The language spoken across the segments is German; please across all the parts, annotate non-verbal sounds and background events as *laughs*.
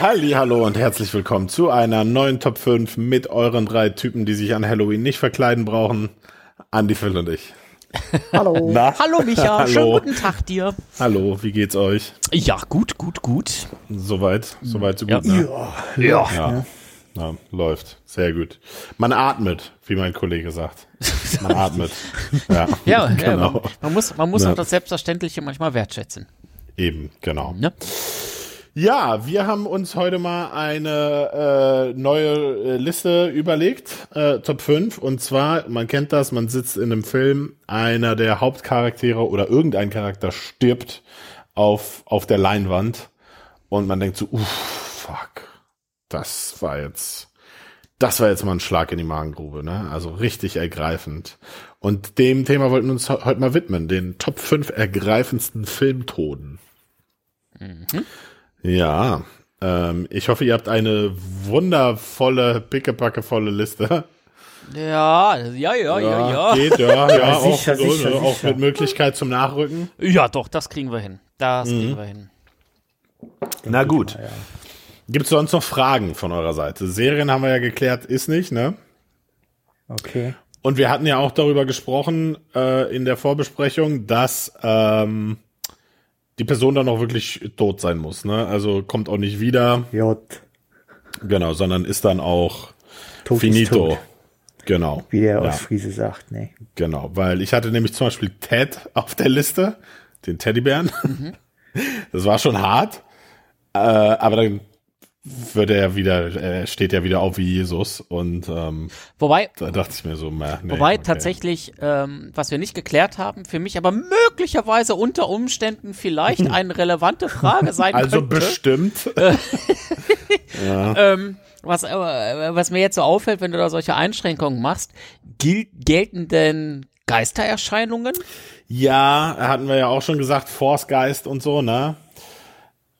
Halli, hallo und herzlich willkommen zu einer neuen Top 5 mit euren drei Typen, die sich an Halloween nicht verkleiden brauchen. Andi, Phil und ich. Hallo. Na? Hallo Micha, *laughs* Hallo. schönen guten Tag dir. Hallo, wie geht's euch? Ja, gut, gut, gut. Soweit, soweit, so Ja. gut. Ne? Ja. Ja. ja, läuft. Sehr gut. Man atmet, wie mein Kollege sagt. Man *laughs* atmet. Ja, Ja, ja genau. man, man muss, man muss Ja. auch das Selbstverständliche manchmal wertschätzen. Eben, genau. Ne? Ja, wir haben uns heute mal eine äh, neue äh, Liste überlegt, äh, Top 5. Und zwar, man kennt das, man sitzt in einem Film, einer der Hauptcharaktere oder irgendein Charakter stirbt auf, auf der Leinwand und man denkt so, uff, fuck, das war jetzt, das war jetzt mal ein Schlag in die Magengrube, ne? Also richtig ergreifend. Und dem Thema wollten wir uns he- heute mal widmen, den Top 5 ergreifendsten Filmtoden. Ja, ähm, ich hoffe, ihr habt eine wundervolle, pickepackevolle Liste. Ja, ja, ja, ja, ja. Geht, ja, ja, auch, sicher, so, sicher, ne, auch sicher. mit Möglichkeit zum Nachrücken. Ja, doch, das kriegen wir hin. Das Mhm. kriegen wir hin. Na gut. Ja. Gibt es sonst noch Fragen von eurer Seite? Serien haben wir ja geklärt, ist nicht, ne? Okay. Und wir hatten ja auch darüber gesprochen äh, in der Vorbesprechung, dass ähm, die Person dann auch wirklich tot sein muss, ne? Also kommt auch nicht wieder, J. genau, sondern ist dann auch Tot finito. tot, Genau. wie der Ja. Ostfriese sagt, ne? Genau, weil ich hatte nämlich zum Beispiel Ted auf der Liste, den Teddybären. *laughs* Das war schon hart, äh, aber dann wird er wieder, er steht ja wieder auf wie Jesus und ähm, Wobei, da dachte ich mir so, meh, nee, wobei okay. tatsächlich, ähm, was wir nicht geklärt haben, für mich aber möglicherweise unter Umständen vielleicht *laughs* eine relevante Frage sein Also könnte. bestimmt. *laughs* ähm, was, äh, was mir jetzt so auffällt, wenn du da solche Einschränkungen machst, gel gelten denn Geistererscheinungen? Ja, hatten wir ja auch schon gesagt, Force-Geist und so, ne?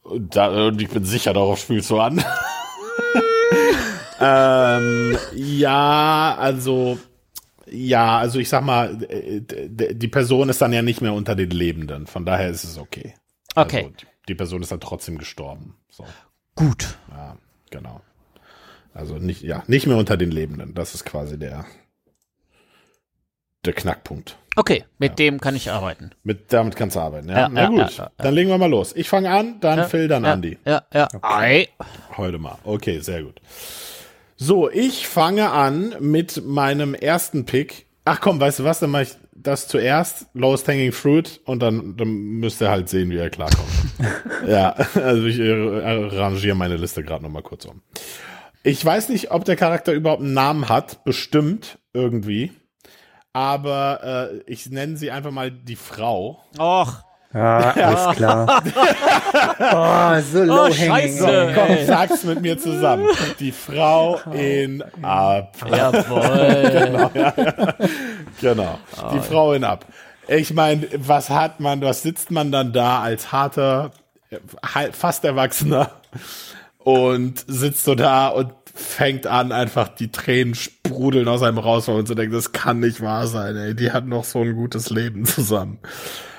Und, da, und ich bin sicher, darauf spielst du an. *laughs* ähm, ja, also, ja, also ich sag mal, äh, die Person ist dann ja nicht mehr unter den Lebenden. Von daher ist es okay. Okay. Also, die- die Person ist dann trotzdem gestorben. So, Gut. ja, genau. Also nicht, ja, nicht mehr unter den Lebenden. Das ist quasi der, der Knackpunkt. Okay, mit dem kann ich arbeiten. Mit, damit kannst du arbeiten, ja? Ja, Na ja, gut, ja, ja, ja. dann legen wir mal los. Ich fange an, dann Phil, dann ja, Andi. Ja, ja. Ei. Heute mal. Okay, sehr gut. So, ich fange an mit meinem ersten Pick. Ach komm, weißt du was, dann mache ich das zuerst, Lowest Hanging Fruit, und dann, dann müsst ihr halt sehen, wie er klarkommt. *laughs* ja, also ich äh, arrangiere meine Liste gerade noch mal kurz um. Ich weiß nicht, ob der Charakter überhaupt einen Namen hat, bestimmt irgendwie. Aber äh, ich nenne sie einfach mal die Frau. Och, Ja, alles *laughs* klar. oh, so low hanging. scheiße. Komm, sag's mit mir zusammen. Die Frau in Ab. jawohl. *laughs* Genau. Die Frau in Ab. Ich meine, was hat man, was sitzt man dann da als harter, äh, fast Erwachsener und sitzt so da und fängt an, einfach die Tränen sprudeln aus einem raus, man so denkt, das kann nicht wahr sein, ey. Die hatten noch so ein gutes Leben zusammen.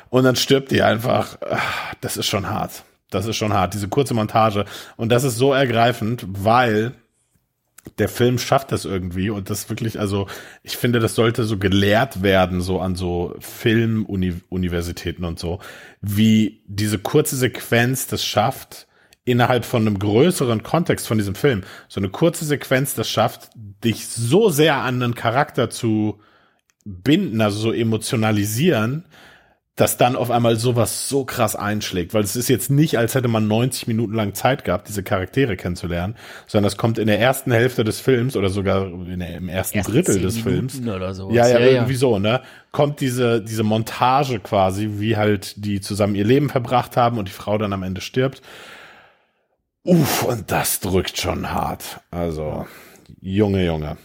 Und dann stirbt die einfach. Das ist schon hart. Das ist schon hart, diese kurze Montage. Und das ist so ergreifend, weil der Film schafft das irgendwie und das wirklich, also ich finde, das sollte so gelehrt werden, so an so Filmuniversitäten und so, wie diese kurze Sequenz das schafft, innerhalb von einem größeren Kontext von diesem Film, so eine kurze Sequenz das schafft, dich so sehr an einen Charakter zu binden, also so emotionalisieren, dass dann auf einmal sowas so krass einschlägt, weil es ist jetzt nicht, als hätte man 90 Minuten lang Zeit gehabt, diese Charaktere kennenzulernen, sondern das kommt in der ersten Hälfte des Films oder sogar der, im ersten Ersten Drittel des Minuten Films. Oder sowas. Ja, ja, irgendwie so, ne? Kommt diese, diese Montage quasi, wie halt die zusammen ihr Leben verbracht haben und die Frau dann am Ende stirbt. Uff, und das drückt schon hart. Also, Junge, Junge.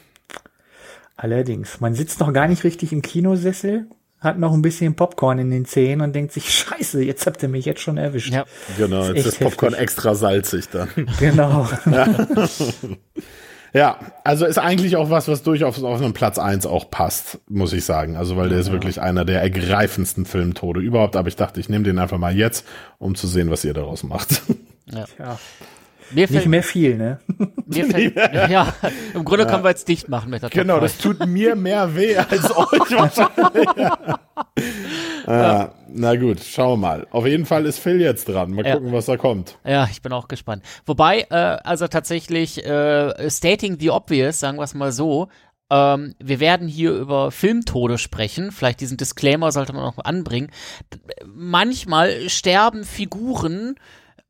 Allerdings, man sitzt noch gar nicht richtig im Kinosessel, hat noch ein bisschen Popcorn in den Zähnen und denkt sich, *laughs* scheiße, jetzt habt ihr mich jetzt schon erwischt. Ja. Genau, ist jetzt ist Popcorn heftig. extra salzig dann. *laughs* Genau. *laughs* Ja, also ist eigentlich auch was, was durchaus auf einem Platz eins auch passt, muss ich sagen. Also, weil der ist wirklich einer der ergreifendsten Filmtode überhaupt. Aber ich dachte, ich nehme den einfach mal jetzt, um zu sehen, was ihr daraus macht. Ja. Mir Nicht mehr viel, ne? *laughs* Mir *laughs* fällt, ja, im Grunde können wir jetzt dicht machen mit der Genau, 5. das tut mir mehr weh als *laughs* euch wahrscheinlich. ja. Na gut, schauen wir mal. Auf jeden Fall ist Phil jetzt dran. Mal Ja. gucken, was da kommt. Ja, ich bin auch gespannt. Wobei, äh, also tatsächlich, äh, stating the obvious, sagen wir es mal so, ähm, wir werden hier über Filmtode sprechen. Vielleicht diesen Disclaimer sollte man noch anbringen. Manchmal sterben Figuren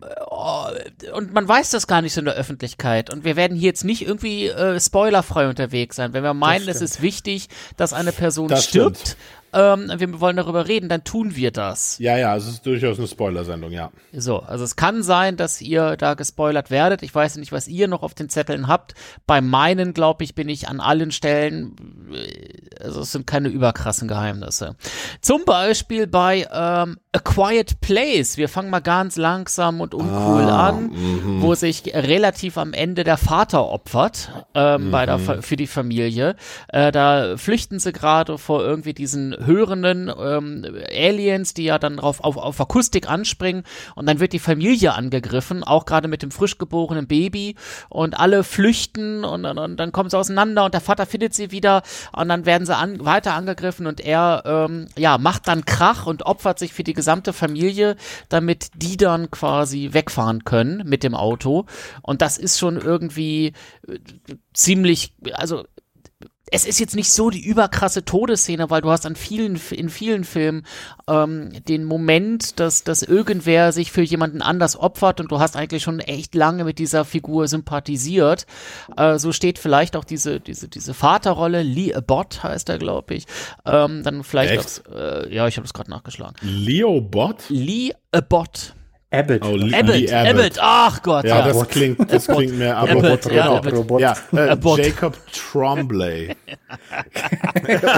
äh, und man weiß das gar nicht so in der Öffentlichkeit. Und wir werden hier jetzt nicht irgendwie äh, spoilerfrei unterwegs sein. Wenn wir meinen, es ist wichtig, dass eine Person Das stirbt, stimmt. Ähm, wir wollen darüber reden, dann tun wir das. Ja, ja, es ist durchaus eine Spoilersendung, ja. So, also es kann sein, dass ihr da gespoilert werdet. Ich weiß nicht, was ihr noch auf den Zetteln habt. Bei meinen, glaube ich, bin ich an allen Stellen, äh, also es sind keine überkrassen Geheimnisse. Zum Beispiel bei ähm, A Quiet Place. Wir fangen mal ganz langsam und uncool an, wo sich relativ am Ende der Vater opfert ähm, bei der, Fa- für die Familie. Äh, da flüchten sie gerade vor irgendwie diesen hörenden ähm, Aliens, die ja dann drauf auf, auf Akustik anspringen. Und dann wird die Familie angegriffen, auch gerade mit dem frisch geborenen Baby. Und alle flüchten und, und, und dann kommen sie auseinander und der Vater findet sie wieder. Und dann werden sie an, weiter angegriffen und er ähm, ja macht dann Krach und opfert sich für die gesamte Familie, damit die dann quasi wegfahren können mit dem Auto. Und das ist schon irgendwie äh, ziemlich also es ist jetzt nicht so die überkrasse Todesszene, weil du hast an vielen, in vielen Filmen ähm, den Moment, dass, dass irgendwer sich für jemanden anders opfert und du hast eigentlich schon echt lange mit dieser Figur sympathisiert. Äh, so steht vielleicht auch diese, diese, diese Vaterrolle, Lee Abbott heißt er, glaube ich. Ähm, dann vielleicht auch, äh, ja, ich habe es gerade nachgeschlagen. Leo Bot? Lee Abbott. Abbott. Oh, Lee, Abbott, Lee Abbott, ach Gott, Ja, ja. das klingt, das klingt mehr Abbott, ja, genau. Abbott. Robot. Ja, äh, Abbott. Jacob Tremblay. *laughs*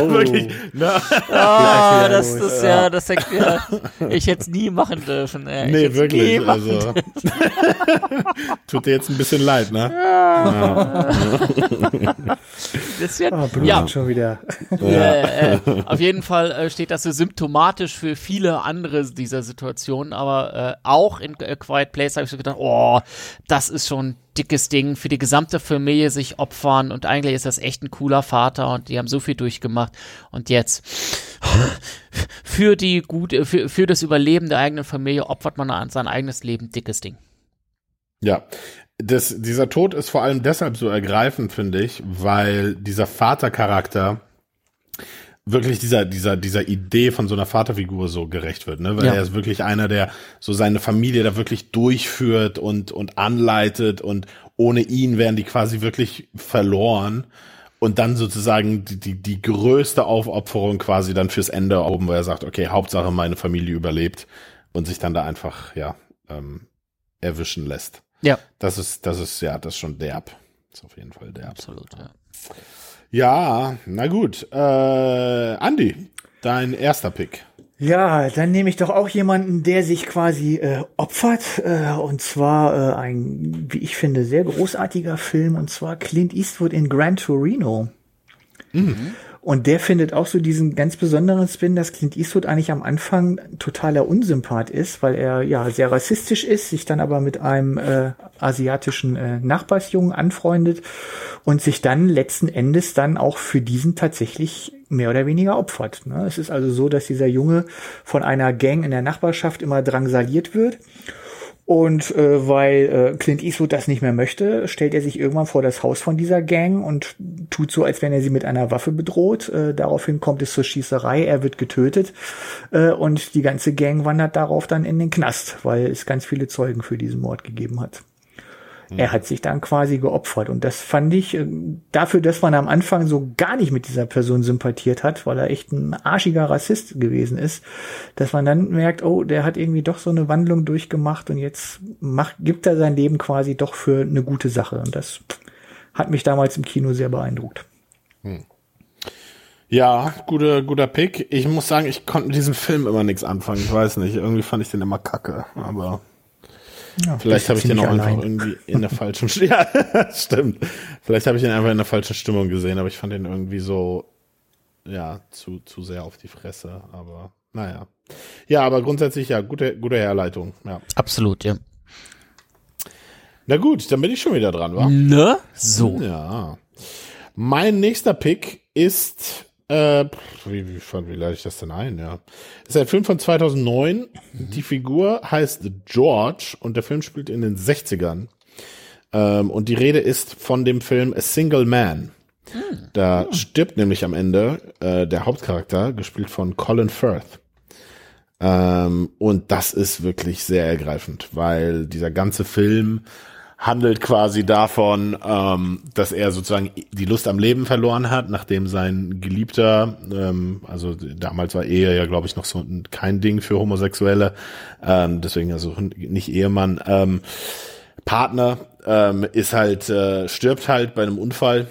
Oh. Wirklich, ne? Ah, wieder das, das, ja, das hätte ja, ich hätte es nie machen dürfen. Ey. Nee, wirklich. Also, tut dir jetzt ein bisschen leid, ne? Das wird, Ah, Blut ja, schon wieder. äh, äh, auf jeden Fall äh, steht das so symptomatisch für viele andere dieser Situationen, aber äh, auch in A Quiet Place habe ich so gedacht, oh, das ist schon ein dickes Ding für die gesamte Familie sich opfern und eigentlich ist das echt ein cooler Vater und die haben so viel durchgemacht und jetzt *laughs* für die gute, für, für das Überleben der eigenen Familie opfert man an sein eigenes Leben, dickes Ding. Ja. Das, dieser Tod ist vor allem deshalb so ergreifend, finde ich, weil dieser Vatercharakter wirklich dieser, dieser, dieser Idee von so einer Vaterfigur so gerecht wird, ne? Weil Ja. er ist wirklich einer, der so seine Familie da wirklich durchführt und, und anleitet und ohne ihn wären die quasi wirklich verloren. Und dann sozusagen die, die, die größte Aufopferung quasi dann fürs Ende oben, wo er sagt, okay, Hauptsache meine Familie überlebt und sich dann da einfach, ja, ähm, erwischen lässt. Ja, Das ist, das ist, ja, das ist schon derb. Das ist auf jeden Fall derb. absolut. Ja. Ja, na gut. Äh, Andi, dein erster Pick. Ja, dann nehme ich doch auch jemanden, der sich quasi äh, opfert. Äh, und zwar äh, ein, wie ich finde, sehr großartiger Film. Und zwar Clint Eastwood in Gran Torino. Und der findet auch so diesen ganz besonderen Spin, dass Clint Eastwood eigentlich am Anfang totaler Unsympath ist, weil er ja sehr rassistisch ist, sich dann aber mit einem äh, asiatischen äh, Nachbarsjungen anfreundet und sich dann letzten Endes dann auch für diesen tatsächlich mehr oder weniger opfert. Ne? Es ist also so, dass dieser Junge von einer Gang in der Nachbarschaft immer drangsaliert wird. Und äh, weil äh, Clint Eastwood das nicht mehr möchte, stellt er sich irgendwann vor das Haus von dieser Gang und tut so, als wenn er sie mit einer Waffe bedroht. Äh, daraufhin kommt es zur Schießerei, er wird getötet äh, und die ganze Gang wandert darauf dann in den Knast, weil es ganz viele Zeugen für diesen Mord gegeben hat. Er hat sich dann quasi geopfert und das fand ich äh, dafür, dass man am Anfang so gar nicht mit dieser Person sympathiert hat, weil er echt ein arschiger Rassist gewesen ist, dass man dann merkt, oh, der hat irgendwie doch so eine Wandlung durchgemacht und jetzt macht, gibt er sein Leben quasi doch für eine gute Sache und das hat mich damals im Kino sehr beeindruckt. Ja, guter, guter Pick. Ich muss sagen, ich konnte mit diesem Film immer nichts anfangen. Ich weiß nicht, irgendwie fand ich den immer kacke, aber Ja, vielleicht habe ich den auch ziemlich einfach allein. irgendwie in der falschen Stimmung. *laughs* Ja, *laughs* stimmt. Vielleicht habe ich den einfach in der falschen Stimmung gesehen, aber ich fand den irgendwie so, ja, zu, zu sehr auf die Fresse, aber naja. Ja, aber grundsätzlich ja, gute, gute Herleitung, ja. Absolut, ja. Na gut, dann bin ich schon wieder dran, wa? Ne? So. Ja. Mein nächster Pick ist, äh, wie, wie, wie leite ich das denn ein, ja? Ist ein Film von 2009. Die Figur heißt George und der Film spielt in den 60ern. Ähm, und die Rede ist von dem Film A Single Man. Da stirbt nämlich am Ende äh, der Hauptcharakter, gespielt von Colin Firth. Ähm, und das ist wirklich sehr ergreifend, weil dieser ganze Film handelt quasi davon, ähm, dass er sozusagen die Lust am Leben verloren hat, nachdem sein Geliebter, ähm, also damals war Ehe ja, glaube ich, noch so kein Ding für Homosexuelle, ähm, deswegen also nicht Ehemann, ähm, Partner ähm, ist halt, äh, stirbt halt bei einem Unfall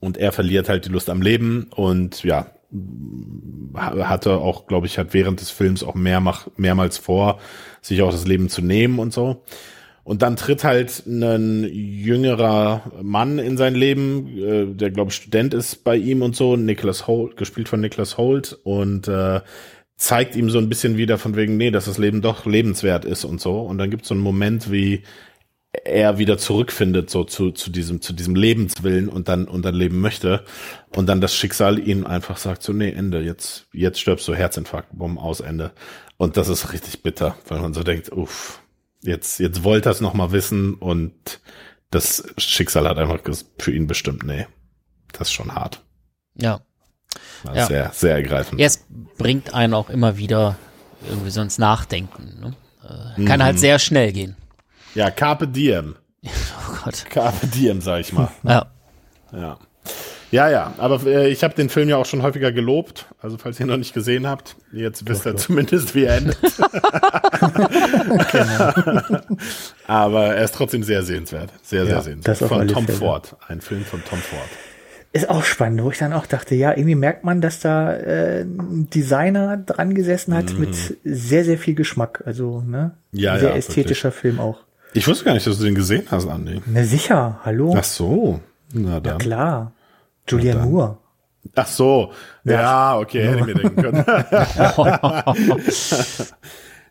und er verliert halt die Lust am Leben und ja, hatte auch, glaube ich, hat während des Films auch mehr, mehrmals vor, sich auch das Leben zu nehmen und so. Und dann tritt halt ein jüngerer Mann in sein Leben, äh, der glaube ich Student ist bei ihm und so, Nicholas Holt, gespielt von Nicholas Holt und äh, zeigt ihm so ein bisschen wieder von wegen, nee, dass das Leben doch lebenswert ist und so. Und dann gibt es so einen Moment, wie er wieder zurückfindet so zu, zu diesem zu diesem Lebenswillen und dann und dann leben möchte. Und dann das Schicksal ihn einfach sagt so nee Ende jetzt jetzt stirbst du Herzinfarkt bumm aus Ende. Und das ist richtig bitter weil man so denkt uff jetzt jetzt wollte er es noch mal wissen und das Schicksal hat einfach für ihn bestimmt nee das ist schon hart ja, ja. sehr sehr ergreifend ja, es bringt einen auch immer wieder irgendwie so ins Nachdenken ne? kann mhm. halt sehr schnell gehen ja, Carpe Diem. *laughs* Oh Gott. Carpe Diem, sag ich mal. Ja. Ja. Ja, ja, aber äh, ich habe den Film ja auch schon häufiger gelobt. Also falls ihr ihn noch nicht gesehen habt, jetzt wisst ihr zumindest, wie er endet. *laughs* aber er ist trotzdem sehr sehenswert. Sehr, sehr sehenswert. von Tom Fälle. Ford. Ein Film von Tom Ford. Ist auch spannend, wo ich dann auch dachte, ja, irgendwie merkt man, dass da äh, ein Designer dran gesessen hat mhm. mit sehr, sehr viel Geschmack. Also, ne? Ja, sehr ja, ästhetischer wirklich. Film auch. Ich wusste gar nicht, dass du den gesehen hast, Andi. Na sicher, hallo. Ach so. Na dann. Ja klar. Julian Moore. Ach so. Ja, ja okay, hätte ich mir denken können. *laughs*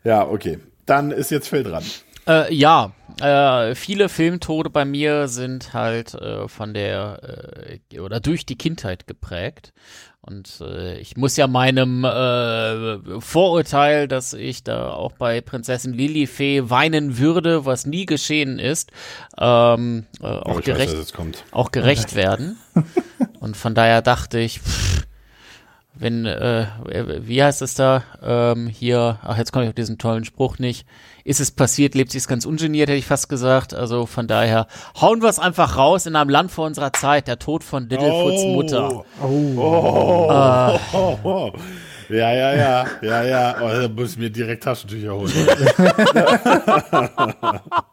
ja, okay. Dann ist jetzt Phil dran. Äh, ja, äh, viele Filmtode bei mir sind halt äh, von der äh, oder durch die Kindheit geprägt. Und äh, ich muss ja meinem äh, Vorurteil, dass ich da auch bei Prinzessin Lilifee weinen würde, was nie geschehen ist, ähm, äh, auch, oh, gerecht, weiß, auch gerecht werden. *laughs* Und von daher dachte ich, pff, wenn, äh, wie heißt es da, ähm, hier, ach, jetzt komme ich auf diesen tollen Spruch nicht, ist es passiert, lebt es ganz ungeniert, hätte ich fast gesagt, also von daher, hauen wir es einfach raus in einem Land vor unserer Zeit, der Tod von Littlefoots oh. Mutter. Oh. Oh. Äh. Oh. Ja, ja, ja, ja, ja, oh, da muss ich mir direkt Taschentücher holen. *laughs*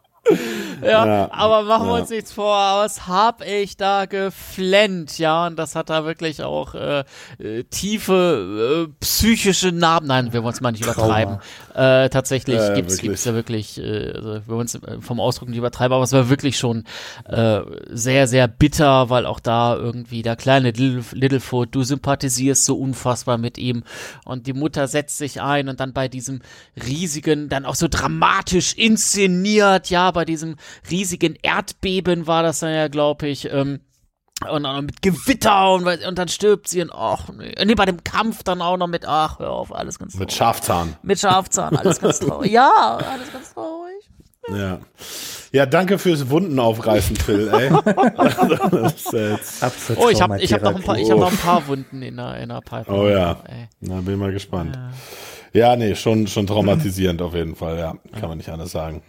ja, ja, aber machen wir ja. uns nichts vor, was hab ich da geflennt, ja, und das hat da wirklich auch äh, äh, tiefe äh, psychische Narben, nein, wir wollen es mal nicht übertreiben. Äh, tatsächlich ja, gibt's, wirklich. gibt's da wirklich, äh, also wir wollen es äh, vom Ausdruck nicht übertreiben, aber es war wirklich schon äh, sehr, sehr bitter, weil auch da irgendwie der kleine Little, Littlefoot, du sympathisierst so unfassbar mit ihm und die Mutter setzt sich ein und dann bei diesem riesigen, dann auch so dramatisch inszeniert, ja, bei diesem riesigen Erdbeben war das dann ja, glaube ich, ähm, und dann mit Gewitter und, und dann stirbt sie und ach nee, nee, bei dem Kampf dann auch noch mit ach hör auf alles ganz traurig. mit Schafzahn. Mit Schafzahn alles ganz traurig *laughs* ja alles ganz traurig. Ja. Ja danke fürs Wunden aufreißen Phil ey. *laughs* Oh ich habe ich habe noch ein paar ich habe noch ein paar Wunden in der in der Pipe oh ja. ey. na bin mal gespannt. Ja. ja nee schon schon traumatisierend auf jeden Fall ja. Kann man nicht anders sagen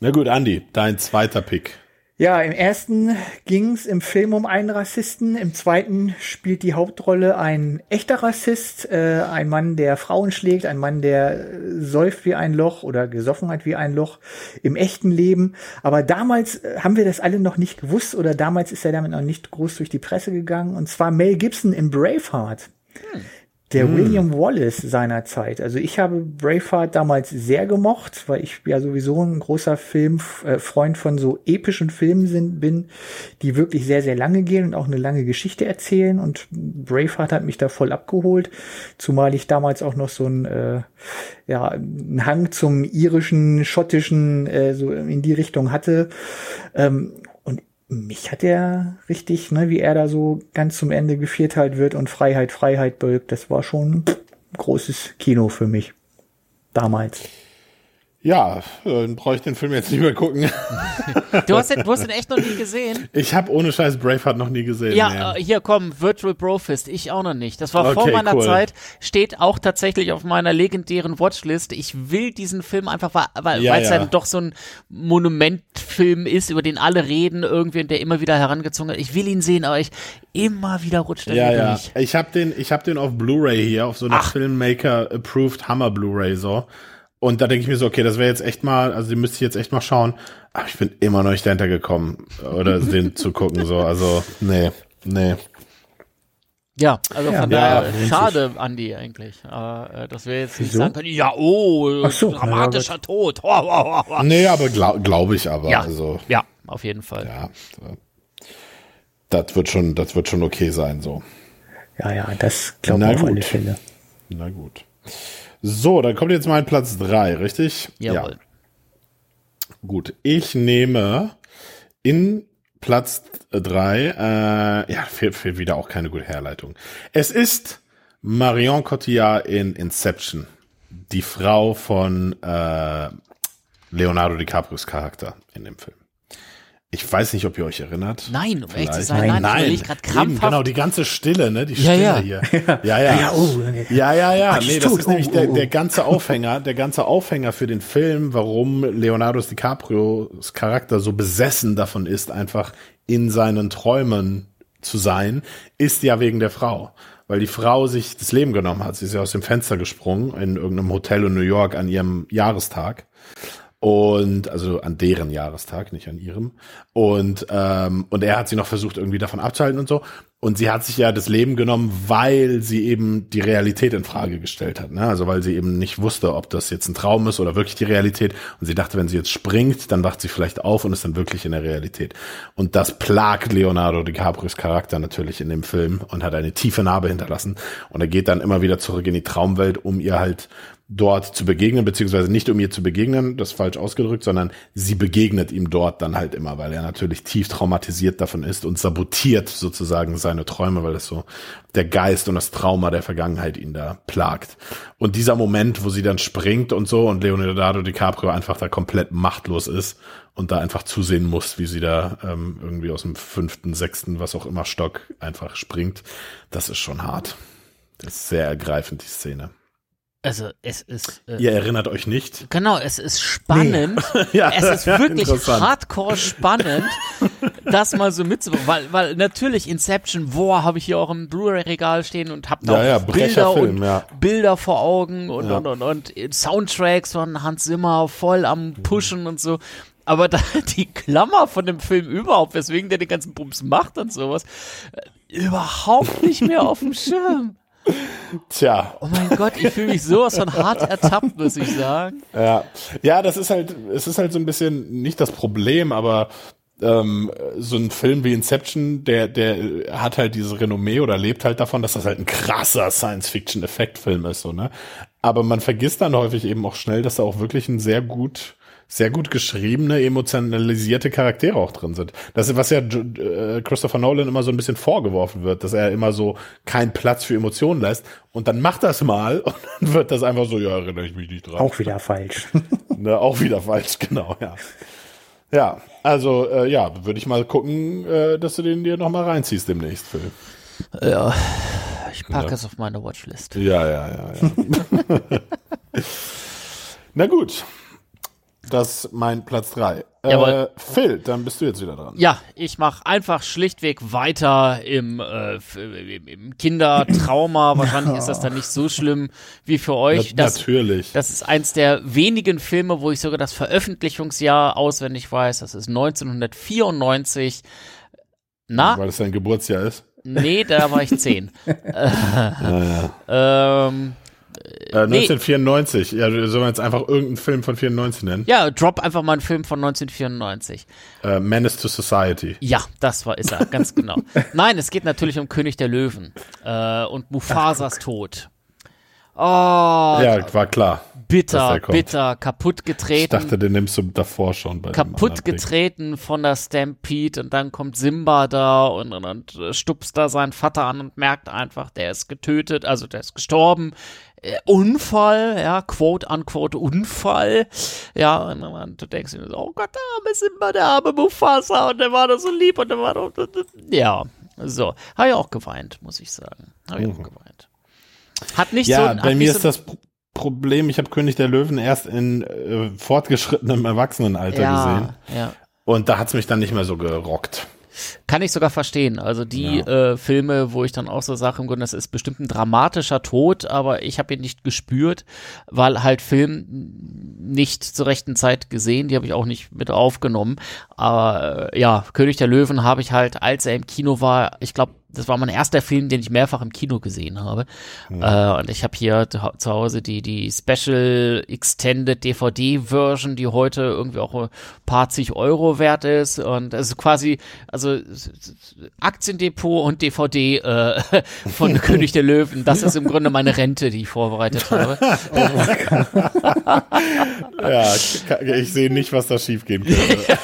na gut, Andy, dein zweiter Pick. Ja, im ersten ging's im Film um einen Rassisten, im zweiten spielt die Hauptrolle ein echter Rassist, äh, ein Mann, der Frauen schlägt, ein Mann, der äh, säuft wie ein Loch oder gesoffen hat wie ein Loch im echten Leben. Aber damals äh, haben wir das alle noch nicht gewusst oder damals ist er damit noch nicht groß durch die Presse gegangen. Und zwar Mel Gibson in Braveheart. Hm der hm. William Wallace seiner Zeit. Also ich habe Braveheart damals sehr gemocht, weil ich ja sowieso ein großer Filmfreund äh, von so epischen Filmen sind, bin, die wirklich sehr, sehr lange gehen und auch eine lange Geschichte erzählen. Und Braveheart hat mich da voll abgeholt, zumal ich damals auch noch so ein, äh, ja, einen Hang zum irischen, schottischen, äh, so in die Richtung hatte. Ähm, mich hat er richtig, ne, wie er da so ganz zum Ende gevierteilt wird und Freiheit, Freiheit bölkt, das war schon großes Kino für mich. Damals. Ja, dann brauche ich den Film jetzt nicht mehr gucken. Du hast den, du hast den echt noch nie gesehen? Ich habe ohne Scheiß Braveheart noch nie gesehen. Ja, nee. äh, hier komm, Virtual Brofist, ich auch noch nicht. Das war okay, vor meiner cool. Zeit, steht auch tatsächlich auf meiner legendären Watchlist. Ich will diesen Film einfach, weil ja, es ja. dann doch so ein Monumentfilm ist, über den alle reden, irgendwie, der immer wieder herangezogen wird. Ich will ihn sehen, aber ich immer wieder rutscht er ja, ja. Nicht. Ich habe den, ich habe den auf Blu-ray hier, auf so einer Filmmaker-approved Hammer Blu-ray so. Und da denke ich mir so, okay, das wäre jetzt echt mal, also die müsste ich jetzt echt mal schauen. Aber ich bin immer noch nicht dahinter gekommen, oder *laughs* den zu gucken, so. Also, nee, nee. Ja, also von ja, daher ja, schade, Andi, eigentlich. Äh, dass wir jetzt nicht Wieso? sagen können, ja, oh, so, dramatischer Tod. Oh, oh, oh, nee, aber glaube glaub ich aber. Ja, also, ja, auf jeden Fall. Ja, das wird schon, das wird schon okay sein, so. Ja, ja, das glaube ich auf alle Fälle. Na gut. So, dann kommt jetzt mein Platz 3, richtig? Jawohl. Ja. Gut, ich nehme in Platz 3, äh, ja, fehlt, fehlt wieder auch keine gute Herleitung. Es ist Marion Cotillard in Inception, die Frau von äh, Leonardo DiCaprios Charakter in dem Film. Ich weiß nicht, ob ihr euch erinnert. Nein, um echt zu sein, nein, nein. Ich nein. Eben, genau, die ganze Stille, ne? Die Stille ja, *laughs* ja. hier. Ja, ja. Ja, oh, ja, ja. ja. Nee, das ist nämlich der, der ganze Aufhänger, der ganze Aufhänger für den Film, warum Leonardo DiCaprios Charakter so besessen davon ist, einfach in seinen Träumen zu sein, ist ja wegen der Frau. Weil die Frau sich das Leben genommen hat. Sie ist ja aus dem Fenster gesprungen in irgendeinem Hotel in New York an ihrem Jahrestag. Und also an deren Jahrestag, nicht an ihrem. Und, ähm, und er hat sie noch versucht, irgendwie davon abzuhalten und so. Und sie hat sich ja das Leben genommen, weil sie eben die Realität in Frage gestellt hat. Ne? Also weil sie eben nicht wusste, ob das jetzt ein Traum ist oder wirklich die Realität. Und sie dachte, wenn sie jetzt springt, dann wacht sie vielleicht auf und ist dann wirklich in der Realität. Und das plagt Leonardo DiCaprios Charakter natürlich in dem Film und hat eine tiefe Narbe hinterlassen. Und er geht dann immer wieder zurück in die Traumwelt, um ihr halt dort zu begegnen, beziehungsweise nicht um ihr zu begegnen, das falsch ausgedrückt, sondern sie begegnet ihm dort dann halt immer, weil er natürlich tief traumatisiert davon ist und sabotiert sozusagen seine Träume, weil es so der Geist und das Trauma der Vergangenheit ihn da plagt. Und dieser Moment, wo sie dann springt und so und Leonardo DiCaprio einfach da komplett machtlos ist und da einfach zusehen muss, wie sie da ähm, irgendwie aus dem fünften, sechsten, was auch immer Stock einfach springt, das ist schon hart. Das ist sehr ergreifend, die Szene. Also es ist. Äh, Ihr erinnert euch nicht? Genau, es ist spannend. Nee. *laughs* ja, es ist wirklich hardcore spannend, *laughs* das mal so mitzubekommen. Weil, weil natürlich Inception, boah, habe ich hier auch im Blu-ray-Regal stehen und habe da ja, ja, Bilder und ja. Bilder vor Augen und, und, und, und Soundtracks von Hans Zimmer voll am Pushen und so. Aber da *laughs* die Klammer von dem Film überhaupt, weswegen der den ganzen Bums macht und sowas, äh, überhaupt nicht mehr auf dem Schirm. Tja. Oh mein Gott, ich fühle mich sowas von hart ertappt, muss ich sagen. Ja. Ja, das ist halt, es ist halt so ein bisschen nicht das Problem, aber ähm, so ein Film wie Inception, der, der hat halt diese Renommee oder lebt halt davon, dass das halt ein krasser Science-Fiction-Effektfilm ist, so, ne? Aber man vergisst dann häufig eben auch schnell, dass da auch wirklich ein sehr gut sehr gut geschriebene, emotionalisierte Charaktere auch drin sind. Das ist, was ja äh, Christopher Nolan immer so ein bisschen vorgeworfen wird, dass er immer so keinen Platz für Emotionen lässt. Und dann macht das mal *laughs* und dann wird das einfach so, ja, erinnere ich mich nicht dran. Auch wieder falsch. *laughs* ne, auch wieder falsch, genau, ja. Ja, also, äh, ja, würde ich mal gucken, äh, dass du den dir nochmal reinziehst demnächst, Phil. Ja, ich packe ja. es auf meine Watchlist. Ja, ja, ja, ja. *laughs* Na gut, das ist mein Platz 3. Äh, Phil, dann bist du jetzt wieder dran. Ja, ich mache einfach schlichtweg weiter im, äh, im Kindertrauma. *laughs* Wahrscheinlich ist das dann nicht so schlimm wie für euch. Das, Natürlich. Das ist eins der wenigen Filme, wo ich sogar das Veröffentlichungsjahr auswendig weiß. Das ist 1994. Na? Weil es dein Geburtsjahr ist. Nee, da war ich zehn. *laughs* Naja. *laughs* ähm, Äh, 1994. Ja, sollen wir jetzt einfach irgendeinen Film von 94 nennen? ja, drop einfach mal einen Film von 1994. Äh, Menace to Society. Ja, das war ist er, ganz genau. *laughs* Nein, es geht natürlich um König der Löwen äh, und Mufasas Tod. Oh, Ja, war klar. bitter, bitter, kaputt Ich getreten. dachte, den nimmst du davor schon bei kaputt getreten von der Stampede und dann kommt Simba da und, und, und äh, stupst da seinen Vater an und merkt einfach, der ist getötet, also der ist gestorben. Äh, Unfall, ja, quote unquote Unfall. Ja, und, du denkst dir so, oh Gott, der arme Simba, der arme Mufasa und der war doch so lieb und der war doch, ja, so. Habe ich auch geweint, muss ich sagen. Habe ich auch geweint. Hat nicht so, Mhm. Ja, hat bei mir so, ist das Pro- Problem, ich habe König der Löwen erst in äh, fortgeschrittenem Erwachsenenalter ja, gesehen. ja. Und da hat's mich dann nicht mehr so gerockt. Kann ich sogar verstehen. Also die äh, Filme, wo ich dann auch so sage, im Grunde, das ist bestimmt ein dramatischer Tod, aber ich habe ihn nicht gespürt, weil halt Film nicht zur rechten Zeit gesehen, die habe ich auch nicht mit aufgenommen. Aber äh, ja, König der Löwen habe ich halt, als er im Kino war, ich glaube, das war mein erster Film, den ich mehrfach im Kino gesehen habe. Äh, und ich habe hier zu Hause die, die Special Extended DVD-Version, die heute irgendwie auch ein paar zig Euro wert ist. Und es ist quasi, also Aktiendepot und DVD äh, *laughs* von *laughs* König der Löwen. Das ist im Grunde meine Rente, die ich vorbereitet habe. *laughs* Ja, ich, sehe nicht, was da schiefgehen könnte.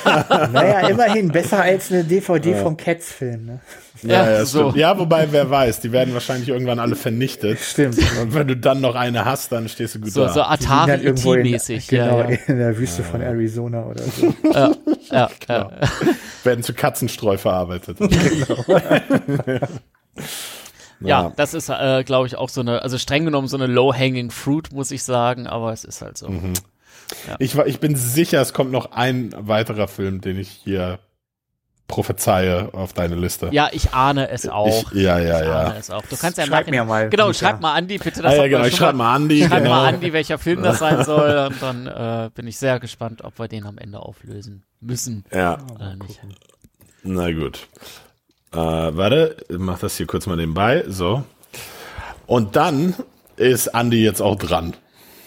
Naja, immerhin besser als eine DVD vom Cats-Film. Ne? Ja, ja, so. ja, wobei, wer weiß, die werden wahrscheinlich irgendwann alle vernichtet. Stimmt. Und wenn du dann noch eine hast, dann stehst du gut So, da. so liegen dann irgendwo in, Atari-mäßig. genau, Ja, ja. in der Wüste von Arizona oder so. *laughs* Ja, ja, *laughs* ja. werden zu Katzenstreu verarbeitet. *laughs* Ja, das ist, äh, glaube ich, auch so eine, also streng genommen so eine low-hanging fruit, muss ich sagen, aber es ist halt so. Mhm. Ich, war, ich bin sicher, es kommt noch ein weiterer Film, den ich hier prophezeie auf deine Liste. Ja, ich ahne es auch. Ich, ja, ja, ich ja. ahne es auch. Du kannst ja Schreib nachher- mir mal, Genau, Micha. schreib mal Andi, bitte. Ah, ja, genau, ich schreib mal Andi, Schreib genau. mal Andi, welcher Film das *laughs* sein soll. Und dann äh, bin ich sehr gespannt, ob wir den am Ende auflösen müssen. Ja, Oder nicht. na gut. Äh, warte, ich mach das hier kurz mal nebenbei. So. Und dann ist Andi jetzt auch dran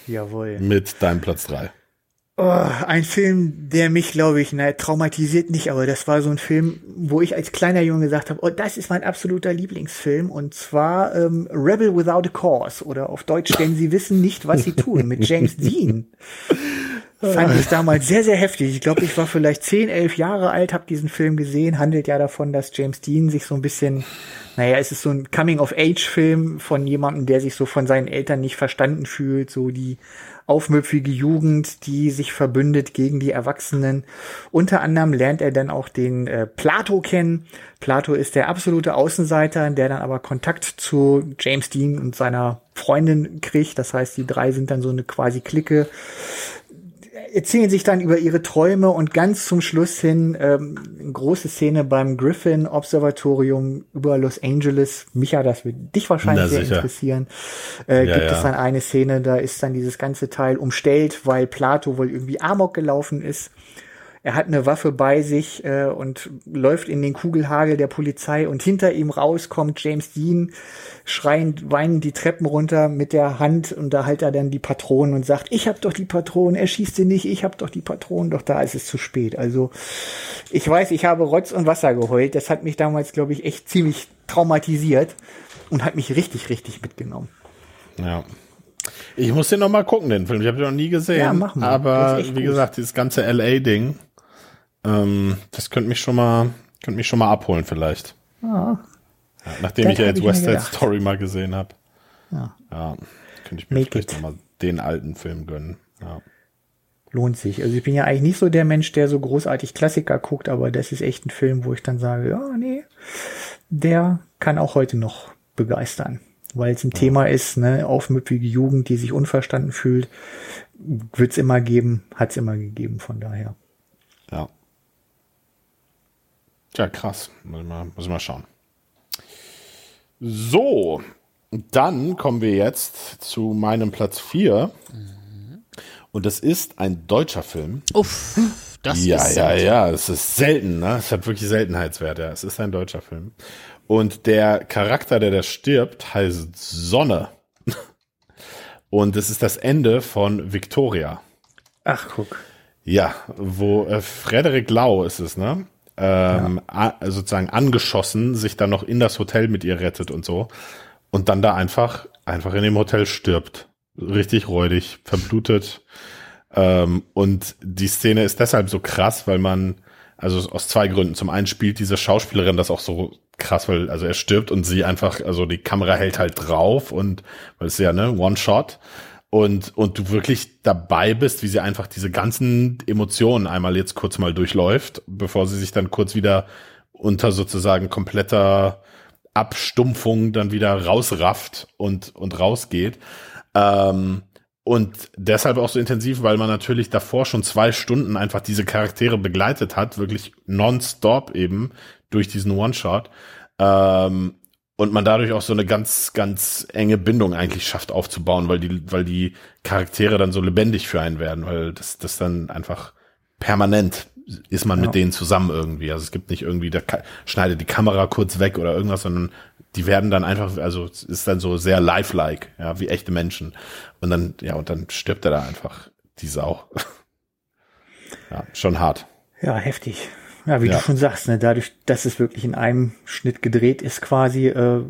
Jawohl. mit deinem Platz 3. Oh, ein Film, der mich, glaube ich, na, traumatisiert nicht, aber das war so ein Film, wo ich als kleiner Junge gesagt habe, oh, das ist mein absoluter Lieblingsfilm und zwar ähm, Rebel Without a Cause oder auf Deutsch, denn sie wissen nicht, was sie tun, mit James Dean. *laughs* Fand ich damals sehr, sehr heftig. Ich glaube, ich war vielleicht 10, 11 Jahre alt, habe diesen Film gesehen, handelt ja davon, dass James Dean sich so ein bisschen, naja, es ist so ein Coming-of-Age-Film von jemandem, der sich so von seinen Eltern nicht verstanden fühlt, so die aufmüpfige Jugend, die sich verbündet gegen die Erwachsenen. Unter anderem lernt er dann auch den äh, Plato kennen. Plato ist der absolute Außenseiter, der dann aber Kontakt zu James Dean und seiner Freundin kriegt. Das heißt, die drei sind dann so eine quasi Clique erzählen sich dann über ihre Träume und ganz zum Schluss hin ähm, eine große Szene beim Griffin Observatorium über Los Angeles. Micha, das wird dich wahrscheinlich Na, sehr sicher. interessieren. Äh, Ja, gibt ja. es dann eine Szene, da ist dann dieses ganze Teil umstellt, weil Plato wohl irgendwie Amok gelaufen ist. Er hat eine Waffe bei sich äh, und läuft in den Kugelhagel der Polizei und hinter ihm raus kommt James Dean schreiend, weinend die Treppen runter mit der Hand und da hält er dann die Patronen und sagt, ich hab doch die Patronen, er schießt sie nicht, ich hab doch die Patronen, doch da ist es zu spät. Also ich weiß, ich habe Rotz und Wasser geheult. Das hat mich damals, glaube ich, echt ziemlich traumatisiert und hat mich richtig, richtig mitgenommen. Ja. Ich muss den noch mal gucken, den Film. Ich habe den noch nie gesehen. Ja, mach mal. Aber wie gut. gesagt, dieses ganze LA-Ding, ähm, das könnte mich schon mal, könnte mich schon mal abholen vielleicht. Ja. Ja, nachdem Das ich ja jetzt West Side. Story mal gesehen habe. Ja. Ja, könnte ich mir Make vielleicht it. noch mal den alten Film gönnen. Ja. lohnt sich. Also ich bin ja eigentlich nicht so der Mensch, der so großartig Klassiker guckt, aber das ist echt ein Film, wo ich dann sage, ja, nee, der kann auch heute noch begeistern, weil es ein Thema ist, ne, aufmüpfige Jugend, die sich unverstanden fühlt, wird's immer geben, hat's immer gegeben, von daher. Ja. Tja, krass. Muss ich mal, muss ich mal schauen. So, dann kommen wir jetzt zu meinem Platz 4. Und das ist ein deutscher Film. Uff, das ja, ist ja, ja, es ist selten, ne? Es hat wirklich Seltenheitswert, ja. Es ist ein deutscher Film. Und der Charakter, der da stirbt, heißt Sonne. *laughs* Und es ist das Ende von Victoria. Ach, guck. Ja, wo äh, Frederik Lau ist es, ne? Ähm, ja. sozusagen angeschossen, sich dann noch in das Hotel mit ihr rettet und so. Und dann da einfach, einfach in dem Hotel stirbt. Richtig räudig, verblutet. Ähm, und die Szene ist deshalb so krass, weil man, also aus zwei Gründen. Zum einen spielt diese Schauspielerin das auch so krass, weil, also er stirbt und sie einfach, also die Kamera hält halt drauf und, weil es ja, ne, One-Shot. Und, und du wirklich dabei bist, wie sie einfach diese ganzen Emotionen einmal jetzt kurz mal durchläuft, bevor sie sich dann kurz wieder unter sozusagen kompletter Abstumpfung dann wieder rausrafft und, und rausgeht. Ähm, und deshalb auch so intensiv, weil man natürlich davor schon zwei Stunden einfach diese Charaktere begleitet hat, wirklich nonstop eben durch diesen One-Shot. Ähm, und man dadurch auch so eine ganz, ganz enge Bindung eigentlich schafft aufzubauen, weil die, weil die Charaktere dann so lebendig für einen werden, weil das, das dann einfach permanent ist man ja. mit denen zusammen irgendwie. Also es gibt nicht irgendwie, da schneidet die Kamera kurz weg oder irgendwas, sondern die werden dann einfach, also ist dann so sehr lifelike, ja, wie echte Menschen. Und dann, ja, und dann stirbt er da einfach, die Sau. *laughs* ja, schon hart. Ja, heftig. Ja, wie ja. du schon sagst, ne, dadurch, dass es wirklich in einem Schnitt gedreht ist, quasi äh,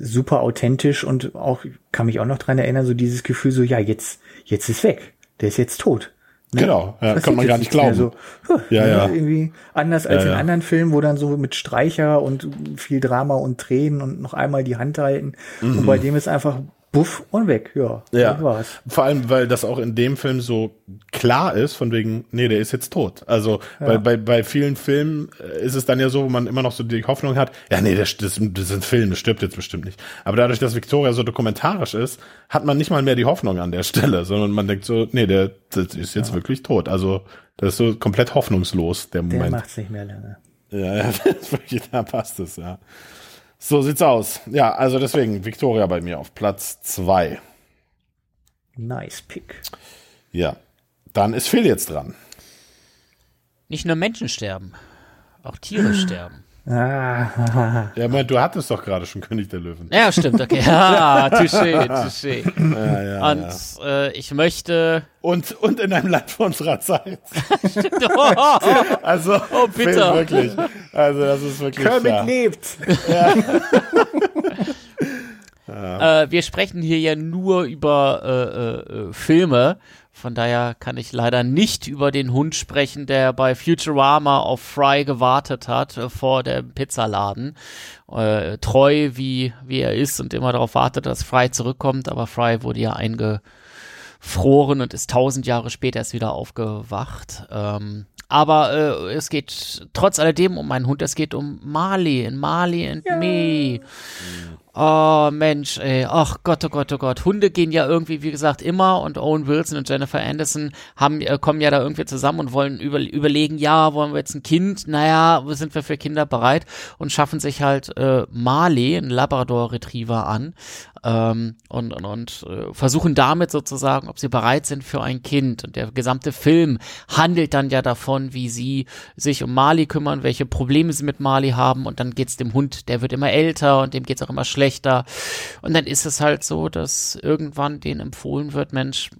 super authentisch und auch kann mich auch noch dran erinnern, so dieses Gefühl, so ja, jetzt, jetzt ist weg, der ist jetzt tot. Ne? Genau, ja, kann man gar nicht glauben. So, huh, ja, ne, ja. Irgendwie anders als ja, in anderen Filmen, wo dann so mit Streicher und viel Drama und Tränen und noch einmal die Hand halten. Mhm. Und bei dem ist einfach buff und weg, ja. Ja. War's. Vor allem, weil das auch in dem Film so klar ist, von wegen, nee, der ist jetzt tot. Also, ja. weil bei, bei vielen Filmen äh, ist es dann ja so, wo man immer noch so die Hoffnung hat, ja, nee, das, das, das ist ein Film, das stirbt jetzt bestimmt nicht. Aber dadurch, dass Victoria so dokumentarisch ist, hat man nicht mal mehr die Hoffnung an der Stelle, *laughs* sondern man denkt so, nee, der, das ist jetzt ja. wirklich tot. Also, das ist so komplett hoffnungslos, der Moment. Der macht's nicht mehr lange. Ja, *laughs* ja, wirklich, da passt es, ja. So sieht's aus. Ja, also deswegen Victoria bei mir auf Platz zwei. Nice Pick. Ja. Dann ist Phil jetzt dran. Nicht nur Menschen sterben, auch Tiere *gasps* sterben. Ah. ja, aber du hattest doch gerade schon König der Löwen. Ja, stimmt, okay. Ja, *laughs* touché, touché. Ja, ja, und ja. Äh, ich möchte. Und, und in einem Land vor unserer Zeit. stimmt. Oh, also, oh, bitte. wirklich. Also, das ist wirklich. Kermit ja. lebt. *laughs* Ja. Äh, wir sprechen hier ja nur über äh, äh, Filme. Von daher kann ich leider nicht über den Hund sprechen, der bei Futurama auf Fry gewartet hat äh, vor dem Pizzaladen. Äh, treu wie, wie er ist und immer darauf wartet, dass Fry zurückkommt. Aber Fry wurde ja eingefroren und ist tausend Jahre später erst wieder aufgewacht. Ähm, aber äh, es geht trotz alledem um meinen Hund. Es geht um Marley in Marley and ja. Me. Oh Mensch, ey, ach Gott, oh Gott, oh Gott. Hunde gehen ja irgendwie, wie gesagt, immer und Owen Wilson und Jennifer Anderson haben, äh, kommen ja da irgendwie zusammen und wollen über, überlegen, ja, wollen wir jetzt ein Kind? Naja, sind wir für Kinder bereit? Und schaffen sich halt äh, Marley, ein Labrador Retriever, an ähm, und, und, und äh, versuchen damit sozusagen, ob sie bereit sind für ein Kind. Und der gesamte Film handelt dann ja davon, wie sie sich um Marley kümmern, welche Probleme sie mit Marley haben und dann geht's dem Hund, der wird immer älter und dem geht's auch immer schlechter schlechter. Und dann ist es halt so, dass irgendwann denen empfohlen wird, Mensch,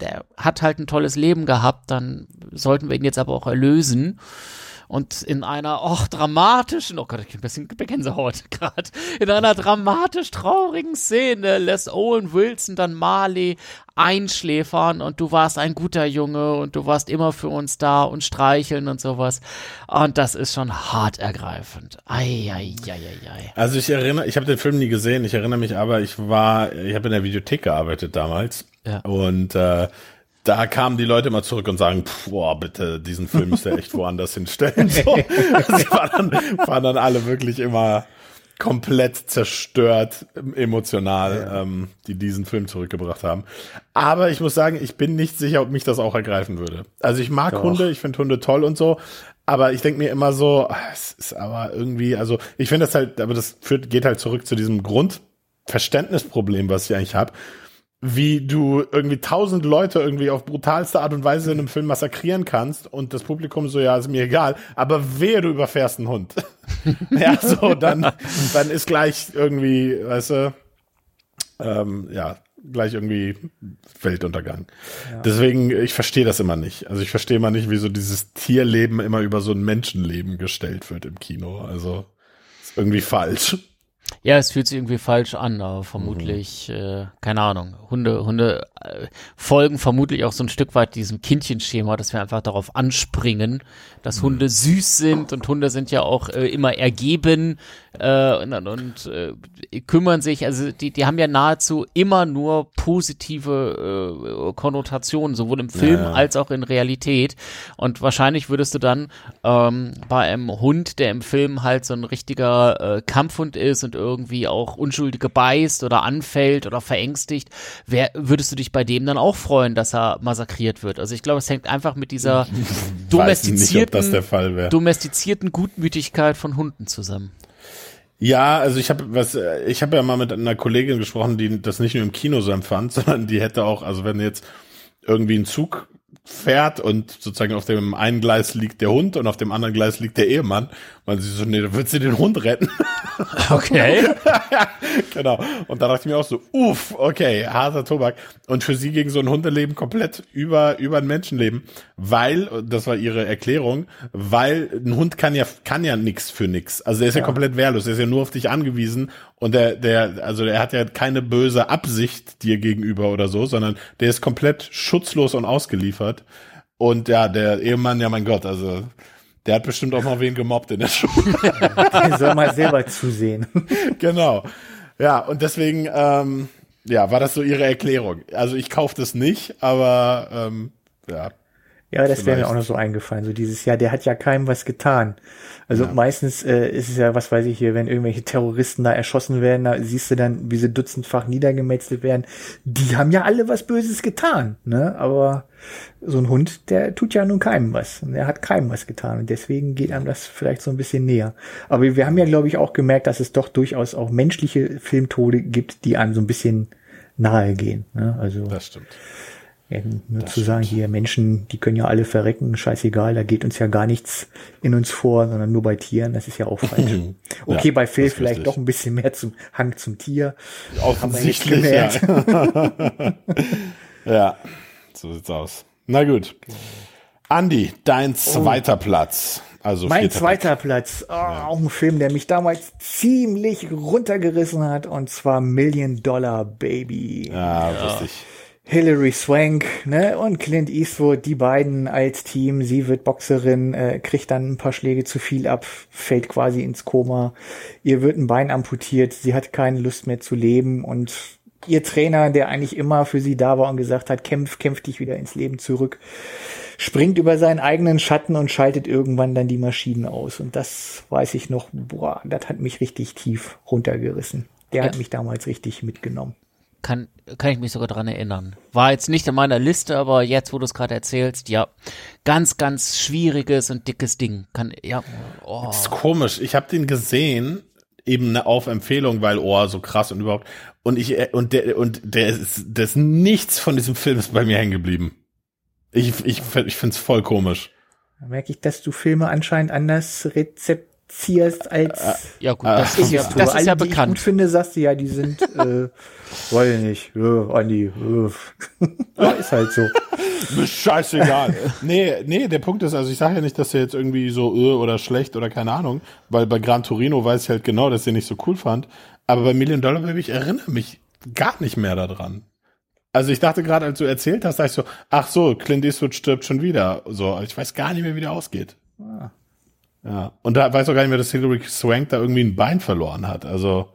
der hat halt ein tolles Leben gehabt, dann sollten wir ihn jetzt aber auch erlösen. Und in einer, och, dramatischen, oh Gott, ich bin ein bisschen Gänsehaut *laughs* gerade, in einer dramatisch traurigen Szene lässt Owen Wilson dann Marley einschläfern und du warst ein guter Junge und du warst immer für uns da und streicheln und sowas. Und das ist schon hart ergreifend. Ei, Also ich erinnere, ich habe den Film nie gesehen, ich erinnere mich aber, ich war, ich habe in der Videothek gearbeitet damals. Ja. Und äh, da kamen die Leute immer zurück und sagen, boah, bitte, diesen Film müsst ihr echt woanders *laughs* hinstellen. So. *laughs* Sie waren dann, waren dann alle wirklich immer komplett zerstört, emotional, ja. ähm, die diesen Film zurückgebracht haben. Aber ich muss sagen, ich bin nicht sicher, ob mich das auch ergreifen würde. Also ich mag Doch. Hunde, ich finde Hunde toll und so, aber ich denke mir immer so, ah, es ist aber irgendwie, also ich finde das halt, aber das führt, geht halt zurück zu diesem Grundverständnisproblem, was ich eigentlich habe wie du irgendwie tausend Leute irgendwie auf brutalste Art und Weise in einem Film massakrieren kannst und das Publikum so, ja, ist mir egal, aber wehe, du überfährst einen Hund. *laughs* ja, so, dann, dann ist gleich irgendwie, weißt du, ähm, ja, gleich irgendwie Weltuntergang. Ja. Deswegen, ich verstehe das immer nicht. Also ich verstehe mal nicht, wieso dieses Tierleben immer über so ein Menschenleben gestellt wird im Kino. Also ist irgendwie falsch. Ja, es fühlt sich irgendwie falsch an, aber vermutlich, mhm. äh, keine Ahnung. Hunde, Hunde äh, folgen vermutlich auch so ein Stück weit diesem Kindchenschema, dass wir einfach darauf anspringen, dass mhm. Hunde süß sind und Hunde sind ja auch äh, immer ergeben äh, und, und äh, kümmern sich, also die, die haben ja nahezu immer nur positive äh, Konnotationen, sowohl im Film ja, ja. als auch in Realität. Und wahrscheinlich würdest du dann ähm, bei einem Hund, der im Film halt so ein richtiger äh, Kampfhund ist und irgendwie auch Unschuldige beißt oder anfällt oder verängstigt, wer, würdest du dich bei dem dann auch freuen, dass er massakriert wird? Also ich glaube, es hängt einfach mit dieser domestizierten, nicht, domestizierten Gutmütigkeit von Hunden zusammen. Ja, also ich habe was, ich habe ja mal mit einer Kollegin gesprochen, die das nicht nur im Kino so empfand, *laughs* sondern die hätte auch, also wenn jetzt irgendwie ein Zug fährt und sozusagen auf dem einen Gleis liegt der Hund und auf dem anderen Gleis liegt der Ehemann. Und sie so, nee, da wird sie den Hund retten. *laughs* Okay. *laughs* genau. Und da dachte ich mir auch so, uff, okay, harter Tobak. Und für sie ging so ein Hundeleben komplett über, über ein Menschenleben, weil, das war ihre Erklärung, weil ein Hund kann ja, kann ja nix für nix. Also der ist ja, ja komplett wehrlos, der ist ja nur auf dich angewiesen und der, der, also der hat ja keine böse Absicht dir gegenüber oder so, sondern der ist komplett schutzlos und ausgeliefert. Und ja, der Ehemann, ja mein Gott, also der hat bestimmt auch mal wen gemobbt in der *laughs* Schule. der soll mal selber zusehen. Genau. Ja, und deswegen, ähm, ja, war das so ihre Erklärung. Also ich kaufe das nicht, aber ähm, ja. Ja, das wäre mir auch noch so eingefallen. So dieses Jahr, der hat ja keinem was getan. Also ja. meistens äh, ist es ja, was weiß ich hier, wenn irgendwelche Terroristen da erschossen werden, da siehst du dann, wie sie dutzendfach niedergemetzelt werden. Die haben ja alle was Böses getan, ne? Aber so ein Hund, der tut ja nun keinem was. Und der hat keinem was getan. Und deswegen geht einem das vielleicht so ein bisschen näher. Aber wir haben ja, glaube ich, auch gemerkt, dass es doch durchaus auch menschliche Filmtode gibt, die einem so ein bisschen nahe gehen. Ne? Also das stimmt. Ja, nur das zu sagen, hier Menschen, die können ja alle verrecken, scheißegal, da geht uns ja gar nichts in uns vor, sondern nur bei Tieren, das ist ja auch *laughs* falsch. okay, ja, bei Phil vielleicht richtig. doch ein bisschen mehr zum Hang zum Tier. Offensichtlich, ja. *laughs* ja, so sieht's aus. Na gut. Andy, dein oh. zweiter oh. Platz. Also mein zweiter Platz, oh, ja. auch ein Film, der mich damals ziemlich runtergerissen hat, und zwar Million Dollar Baby. Ja, ja. wusste ich. Hilary Swank ne, und Clint Eastwood, die beiden als Team. Sie wird Boxerin, äh, kriegt dann ein paar Schläge zu viel ab, fällt quasi ins Koma. Ihr wird ein Bein amputiert, sie hat keine Lust mehr zu leben und ihr Trainer, der eigentlich immer für sie da war und gesagt hat, kämpf, kämpf dich wieder ins Leben zurück, springt über seinen eigenen Schatten und schaltet irgendwann dann die Maschinen aus. Und das weiß ich noch, boah, das hat mich richtig tief runtergerissen. Der ja. hat mich damals richtig mitgenommen kann, kann ich mich sogar dran erinnern. War jetzt nicht in meiner Liste, aber jetzt, wo du es gerade erzählst, ja, ganz, ganz schwieriges und dickes Ding. Kann, ja. Oh. Das ist komisch. Ich habe den gesehen, eben auf Empfehlung, weil, oh, so krass und überhaupt. Und ich, äh, und der, und der ist, der ist nichts von diesem Film ist bei mir hängen geblieben. Ich, ich, ich finde es voll komisch. Da merke ich, dass du Filme anscheinend anders rezept ziehst als äh, ja gut, das, äh, ist, ja, das ist ja bekannt. Die ich gut finde, sagst du ja, die sind, äh, *laughs* weiß ich nicht, äh, Andi, äh. *laughs* ja, ist halt so. *laughs* Scheißegal. nee, nee, der Punkt ist, also ich sage ja nicht, dass der jetzt irgendwie so äh, oder schlecht oder keine Ahnung, weil bei Gran Torino weiß ich halt genau, dass ich nicht so cool fand, aber bei Million Dollar Baby, ich erinnere mich gar nicht mehr daran. Also ich dachte gerade, als du erzählt hast, dachte ich so, ach so, Clint Eastwood stirbt schon wieder. So, ich weiß gar nicht mehr, wie der ausgeht. Ah. Ja, und da weiß auch gar nicht mehr, dass Hilary Swank da irgendwie ein Bein verloren hat. Also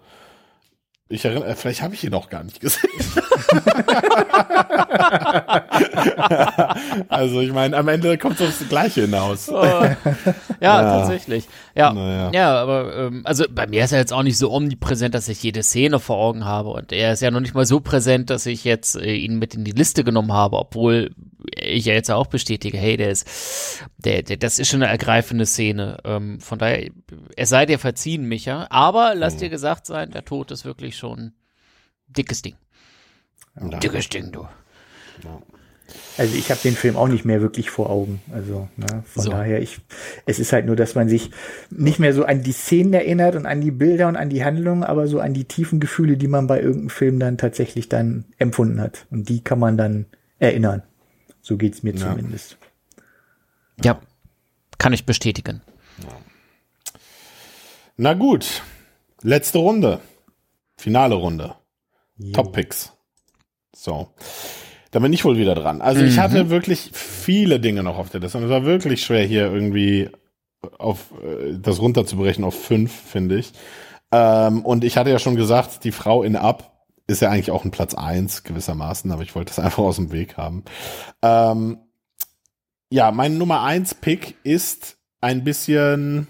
ich erinnere, vielleicht habe ich ihn auch gar nicht gesehen. *laughs* also ich meine, am Ende kommt es aufs Gleiche hinaus. Oh. Ja, ja, tatsächlich. Ja, naja. ja, aber ähm, also bei mir ist er jetzt auch nicht so omnipräsent, dass ich jede Szene vor Augen habe und er ist ja noch nicht mal so präsent, dass ich jetzt äh, ihn mit in die Liste genommen habe, obwohl ich ja jetzt auch bestätige, hey, der ist, der, der, das ist schon eine ergreifende Szene. Ähm, von daher, es sei dir verziehen, Micha. Aber lass mhm. dir gesagt sein, der Tod ist wirklich schon dickes Ding. Ja. Dickes Ding, du. Ja. Also ich habe den Film auch nicht mehr wirklich vor Augen. Also ne, von so. daher, ich, es ist halt nur, dass man sich nicht mehr so an die Szenen erinnert und an die Bilder und an die Handlungen, aber so an die tiefen Gefühle, die man bei irgendeinem Film dann tatsächlich dann empfunden hat. Und die kann man dann erinnern. So geht's mir ja. zumindest. Ja, kann ich bestätigen. Na gut, letzte Runde. Finale Runde. Jo. Top Picks. So. Da bin ich wohl wieder dran. Also mhm. ich hatte wirklich viele Dinge noch auf der Liste und es war wirklich schwer hier irgendwie auf äh, das runterzubrechen auf fünf, finde ich. Ähm, und ich hatte ja schon gesagt, die Frau in Ab ist ja eigentlich auch ein Platz eins gewissermaßen, aber ich wollte das *laughs* einfach aus dem Weg haben. Ähm, ja, mein Nummer eins Pick ist ein bisschen,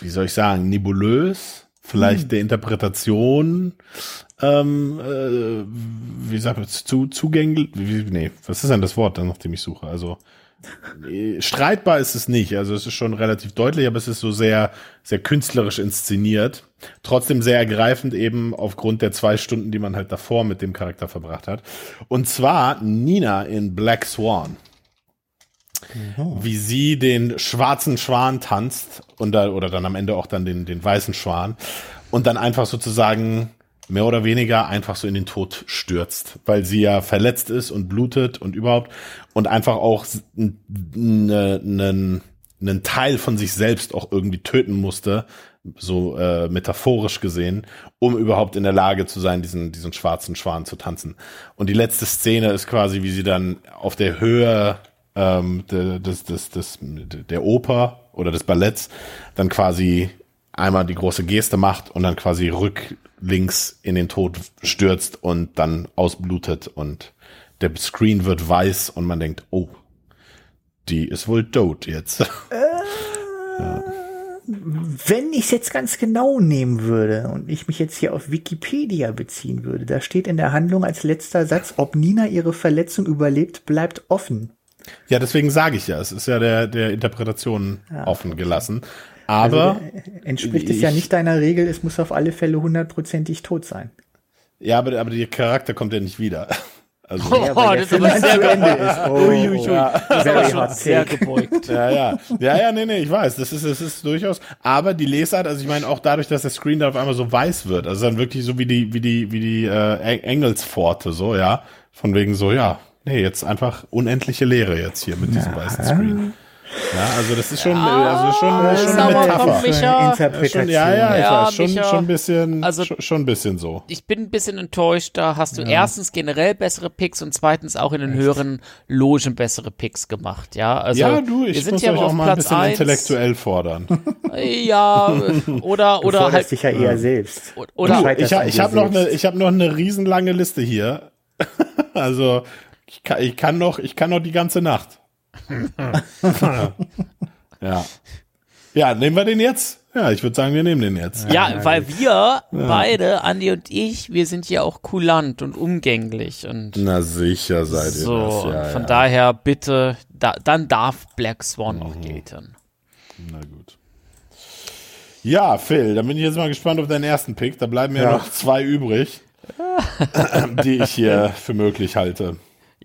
wie soll ich sagen, nebulös, vielleicht hm. der Interpretation, ähm, äh, wie sagt man, zu, zugänglich, wie, nee, was ist denn das Wort, nach dem ich suche? Also, streitbar ist es nicht. Also es ist schon relativ deutlich, aber es ist so sehr, sehr künstlerisch inszeniert. Trotzdem sehr ergreifend eben aufgrund der zwei Stunden, die man halt davor mit dem Charakter verbracht hat. Und zwar Nina in Black Swan. Mhm. Wie sie den schwarzen Schwan tanzt und da, oder dann am Ende auch dann den, den weißen Schwan und dann einfach sozusagen mehr oder weniger einfach so in den Tod stürzt, weil sie ja verletzt ist und blutet und überhaupt und einfach auch einen einen Teil von sich selbst auch irgendwie töten musste, so äh, metaphorisch gesehen, um überhaupt in der Lage zu sein, diesen diesen schwarzen Schwan zu tanzen. Und die letzte Szene ist quasi, wie sie dann auf der Höhe ähm, des, des, des, der Oper oder des Balletts dann quasi einmal die große Geste macht und dann quasi rücklinks in den Tod stürzt und dann ausblutet und der Screen wird weiß und man denkt, oh, die ist wohl tot jetzt. *laughs* Äh, ja. Wenn ich es jetzt ganz genau nehmen würde und ich mich jetzt hier auf Wikipedia beziehen würde, da steht in der Handlung als letzter Satz, ob Nina ihre Verletzung überlebt, bleibt offen. Ja, deswegen sage ich ja, es ist ja der, der Interpretation ja. offen gelassen. Aber also, äh, entspricht es ja nicht deiner Regel, es muss auf alle Fälle hundertprozentig tot sein. Ja, aber, aber der Charakter kommt ja nicht wieder. *laughs* Also, oh, ja, das ist aber sehr gebeugt. Ist. Oh, *laughs* ui, ui, ui. Ja. Das ist aber schon sehr gebeugt. Ja, ja. Ja, ja, nee, nee, ich weiß. Das ist, das ist durchaus. Aber die Lesart, also ich meine auch dadurch, dass der Screen da auf einmal so weiß wird. Also dann wirklich so wie die, wie die, wie die äh, Engelspforte, so, ja. Von wegen so, ja, nee, jetzt einfach unendliche Leere jetzt hier mit diesem ja. weißen Screen. Ja, also das ist schon, ja, also schon, schon eine Metapher. Micha, schon, ja, ja, ich ja, weiß, schon, Micha, schon ein bisschen, also, schon, ein bisschen so. Ich bin ein bisschen enttäuscht, da hast du ja. erstens generell bessere Picks und zweitens auch in den Echt? höheren Logen bessere Picks gemacht, ja. Also, ja, du, ich wir sind muss ja euch auch mal ein bisschen 1. intellektuell fordern. *laughs* ja, oder, oder du halt. dich ja eher selbst. Oder, du, ich, ich habe noch eine, ich habe noch eine riesenlange Liste hier. *laughs* also, ich kann, ich kann noch, ich kann noch die ganze Nacht. Ja. Ja, nehmen wir den jetzt? Ja, ich würde sagen, wir nehmen den jetzt. Ja, ja weil wir ja. beide, Andi und ich, wir sind ja auch kulant und umgänglich und. Na sicher seid ihr so, das. Ja, von daher bitte, da, dann darf Black Swan mhm. auch gelten. Na gut. Ja, Phil, dann bin ich jetzt mal gespannt auf deinen ersten Pick. Da bleiben ja noch zwei übrig, *laughs* die ich hier für möglich halte.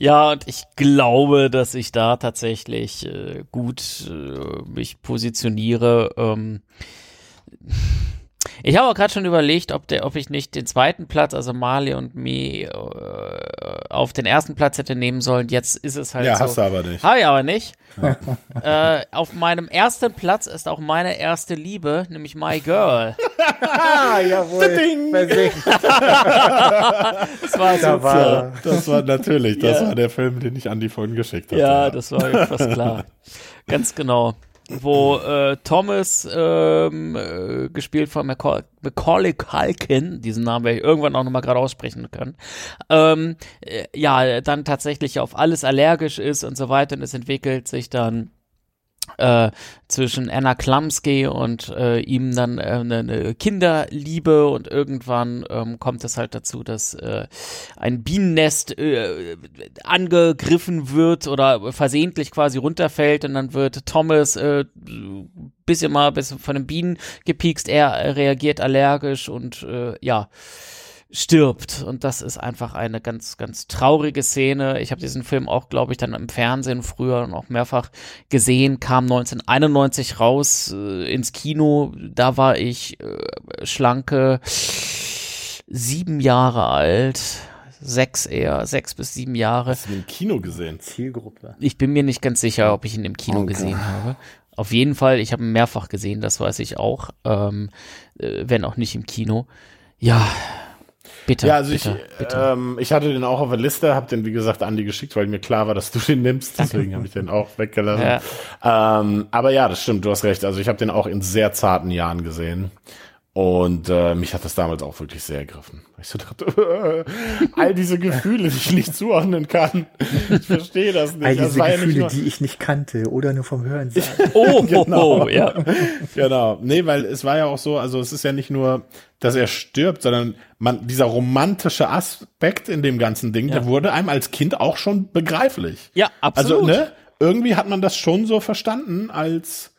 Ja, und ich glaube, dass ich da tatsächlich äh, gut äh, mich positioniere. Ähm, ich habe auch gerade schon überlegt, ob, der, ob ich nicht den zweiten Platz, also Mali und Me, äh, auf den ersten Platz hätte nehmen sollen. Jetzt ist es halt ja, so. Ja, hast du aber nicht. Habe ich aber nicht. *laughs* äh, auf meinem ersten Platz ist auch meine erste Liebe, nämlich My Girl. *laughs* Jawohl. *laughs* das war so da war, Das war natürlich, das ja. war der Film, den ich Andy vorhin geschickt habe. Ja, das war fast klar. Ganz genau wo äh, Thomas, ähm, äh, gespielt von Macaulay, Macaulay Culkin, diesen Namen werde ich irgendwann auch nochmal gerade aussprechen können, ähm, äh, ja, dann tatsächlich auf alles allergisch ist und so weiter und es entwickelt sich dann äh, zwischen Anna Klumsky und äh, ihm dann äh, eine, eine Kinderliebe und irgendwann ähm, kommt es halt dazu, dass äh, ein Bienennest äh, angegriffen wird oder versehentlich quasi runterfällt und dann wird Thomas äh, bisschen mal bisschen von den Bienen gepiekst, er reagiert allergisch und äh, ja stirbt. Und das ist einfach eine ganz, ganz traurige Szene. Ich habe diesen Film auch, glaube ich, dann im Fernsehen früher noch mehrfach gesehen, kam 1991 raus äh, ins Kino. Da war ich äh, schlanke sieben Jahre alt. Sechs eher, sechs bis sieben Jahre. Hast du ihn im Kino gesehen? Zielgruppe. Ich bin mir nicht ganz sicher, ob ich ihn im Kino Okay. gesehen habe. Auf jeden Fall, ich habe ihn mehrfach gesehen, das weiß ich auch, ähm, äh, wenn auch nicht im Kino. Ja, bitte. Ja, also bitte, ich, bitte. ähm, ich hatte den auch auf der Liste, habe den wie gesagt Andi geschickt, weil mir klar war, dass du den nimmst. Deswegen habe ich den auch weggelassen. Ähm, aber ja, das stimmt, du hast recht. Also ich habe den auch in sehr zarten Jahren gesehen. Und äh, mich hat das damals auch wirklich sehr ergriffen. Ich so dachte, *laughs* all diese Gefühle, die ich nicht zuordnen kann. Ich verstehe das nicht. All das diese ja Gefühle, nur, die ich nicht kannte oder nur vom Hören sagen. *laughs* oh, *laughs* genau. oh, ja. Genau. Nee, weil es war ja auch so, also es ist ja nicht nur, dass er stirbt, sondern man, dieser romantische Aspekt in dem ganzen Ding, der wurde einem als Kind auch schon begreiflich. Ja, absolut. Also, ne, irgendwie hat man das schon so verstanden als, äh,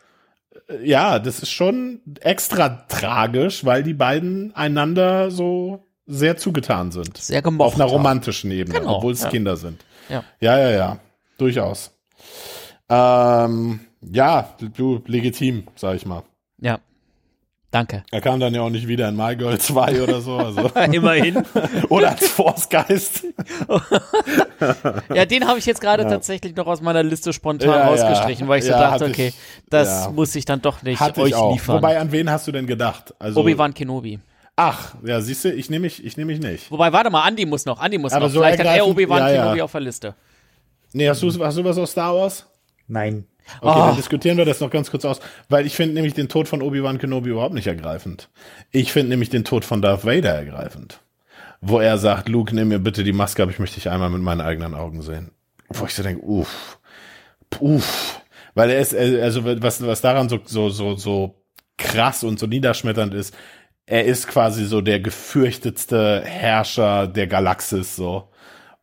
ja, das ist schon extra tragisch, weil die beiden einander so sehr zugetan sind. Sehr gemocht Auf einer romantischen Ebene, Genau, obwohl es ja. Kinder sind. Ja. Ja, ja, ja. Durchaus. Ähm, ja, du, legitim, sag ich mal. Ja. Danke. Er kam dann ja auch nicht wieder in My Girl 2 oder so. Also. *laughs* Immerhin. *laughs* oder als Force-Geist. *laughs* Ja, den habe ich jetzt gerade tatsächlich noch aus meiner Liste spontan Ja, ja. rausgestrichen, weil ich so Ja, dachte, hatte ich- okay, das ja. muss ich dann doch nicht Hatte euch ich auch. liefern. Wobei, an wen hast du denn gedacht? Also, Obi-Wan Kenobi. Ach, ja, siehst du, ich nehme mich, ich nehme mich nicht. Wobei, warte mal, Andy muss noch, Andy muss Aber noch. so Vielleicht hat er Obi-Wan ja, ja. Kenobi auf der Liste. Nee, hast du, hast du was aus Star Wars? Nein. Okay, Oh. dann diskutieren wir das noch ganz kurz aus, weil ich finde nämlich den Tod von Obi-Wan Kenobi überhaupt nicht ergreifend. Ich finde nämlich den Tod von Darth Vader ergreifend. Wo er sagt, Luke, nimm mir bitte die Maske ab, ich möchte dich einmal mit meinen eigenen Augen sehen. Wo ich so denke, uff, uff. Weil er ist, äh, also was, was daran so, so, so, so krass und so niederschmetternd ist, er ist quasi so der gefürchtetste Herrscher der Galaxis, so.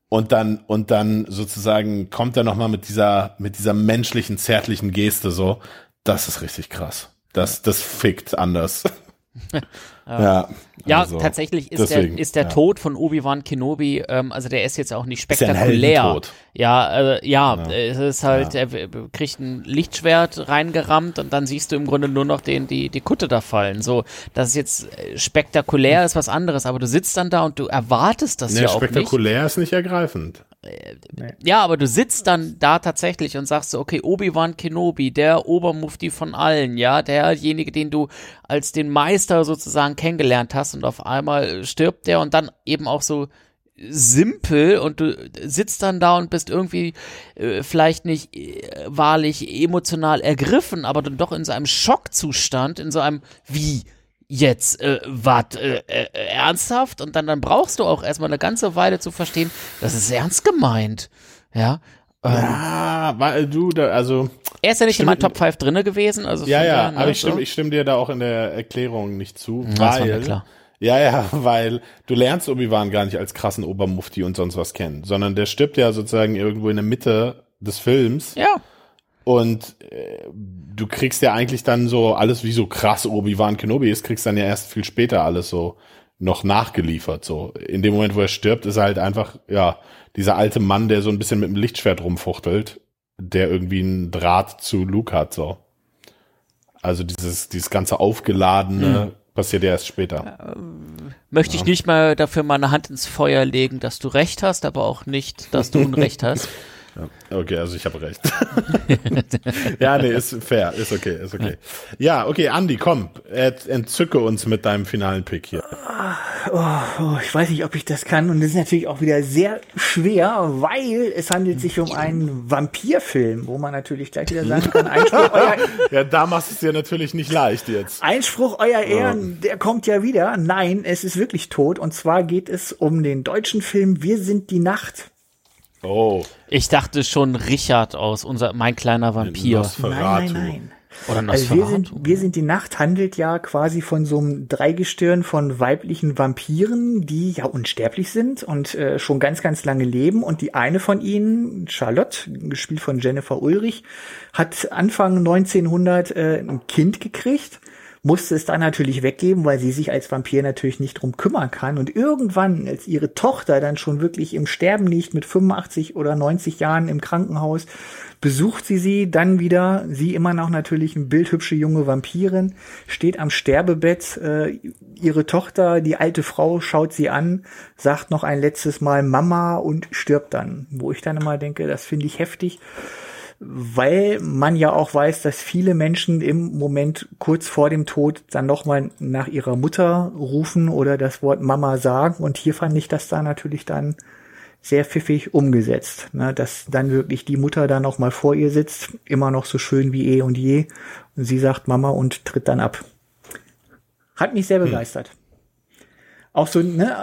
Und dann, und dann sozusagen kommt er nochmal mit dieser, mit dieser menschlichen, zärtlichen Geste so. Das ist richtig krass. Das, das fickt anders. *laughs* ja. Ja, also, tatsächlich ist deswegen, der, ist der ja. Tod von Obi-Wan Kenobi, ähm, also der ist jetzt auch nicht Ist spektakulär. Heldentod. Ja, äh, ja, Ja. es ist halt, er kriegt ein Lichtschwert reingerammt und dann siehst du im Grunde nur noch den, die, die Kutte da fallen. So, das ist jetzt äh, spektakulär, ist was anderes, aber du sitzt dann da und du erwartest das Nee, ja auch nicht. spektakulär ist nicht ergreifend. Ja, aber du sitzt dann da tatsächlich und sagst so, okay, Obi-Wan Kenobi, der Obermufti von allen, ja, derjenige, den du als den Meister sozusagen kennengelernt hast und auf einmal stirbt der und dann eben auch so simpel und du sitzt dann da und bist irgendwie äh, vielleicht nicht äh, wahrlich emotional ergriffen, aber dann doch in so einem Schockzustand, in so einem wie jetzt äh, wat äh, äh, ernsthaft und dann dann brauchst du auch erstmal eine ganze Weile zu verstehen, das ist ernst gemeint. Ja. Ähm, Ja, weil du da, also, er ist ja nicht in Stimme- meinen Top 5 drinne gewesen, also ja, ja, ne, aber ich so. stimme, ich stimme dir da auch in der Erklärung nicht zu, mir weil, klar. ja, ja, weil du lernst Obi-Wan gar nicht als krassen Obermufti und sonst was kennen, sondern der stirbt ja sozusagen irgendwo in der Mitte des Films Ja. Und äh, du kriegst ja eigentlich dann so alles, wie so krass Obi-Wan Kenobi ist, kriegst dann ja erst viel später alles so noch nachgeliefert, so. In dem Moment, wo er stirbt, ist er halt einfach, ja, dieser alte Mann, der so ein bisschen mit dem Lichtschwert rumfuchtelt, der irgendwie einen Draht zu Luke hat, so. Also dieses, dieses ganze Aufgeladene passiert ja erst später. Möchte ich nicht mal dafür meine Hand ins Feuer legen, dass du recht hast, aber auch nicht, dass du Unrecht *laughs* hast. Okay, also ich habe recht. *laughs* ja, nee, ist fair, ist okay, ist okay. Ja, okay, Andi, komm, ent- entzücke uns mit deinem finalen Pick hier. Oh, ich weiß nicht, ob ich das kann. Und das ist natürlich auch wieder sehr schwer, weil es handelt sich um einen Vampirfilm, wo man natürlich gleich wieder sagen kann, Einspruch, euer, *laughs* Ja, da machst du es dir natürlich nicht leicht jetzt. Einspruch, euer Ehren, der kommt ja wieder. Nein, es ist wirklich tot. Und zwar geht es um den deutschen Film Wir sind die Nacht. Oh, Ich dachte schon Richard aus unser mein kleiner Vampir Nosferatu. Nein, nein, nein. oder Also wir Nosferatu. sind, wir sind die Nacht handelt ja quasi von so einem Dreigestirn von weiblichen Vampiren, die ja unsterblich sind und äh, schon ganz, ganz lange leben. Und die eine von ihnen, Charlotte, gespielt von Jennifer Ulrich, hat Anfang 1900 äh, ein Kind gekriegt musste es dann natürlich weggeben, weil sie sich als Vampir natürlich nicht drum kümmern kann. Und irgendwann, als ihre Tochter dann schon wirklich im Sterben liegt mit 85 oder 90 Jahren im Krankenhaus, besucht sie sie dann wieder, sie immer noch natürlich eine bildhübsche junge Vampirin, steht am Sterbebett, äh, ihre Tochter, die alte Frau, schaut sie an, sagt noch ein letztes Mal Mama und stirbt dann. Wo ich dann immer denke, das finde ich heftig weil man ja auch weiß, dass viele Menschen im Moment kurz vor dem Tod dann nochmal nach ihrer Mutter rufen oder das Wort Mama sagen. Und hier fand ich das da natürlich dann sehr pfiffig umgesetzt, ne, dass dann wirklich die Mutter da nochmal vor ihr sitzt, immer noch so schön wie eh und je. Und sie sagt Mama und tritt dann ab. Hat mich sehr hm. begeistert. Hm auch so, ne,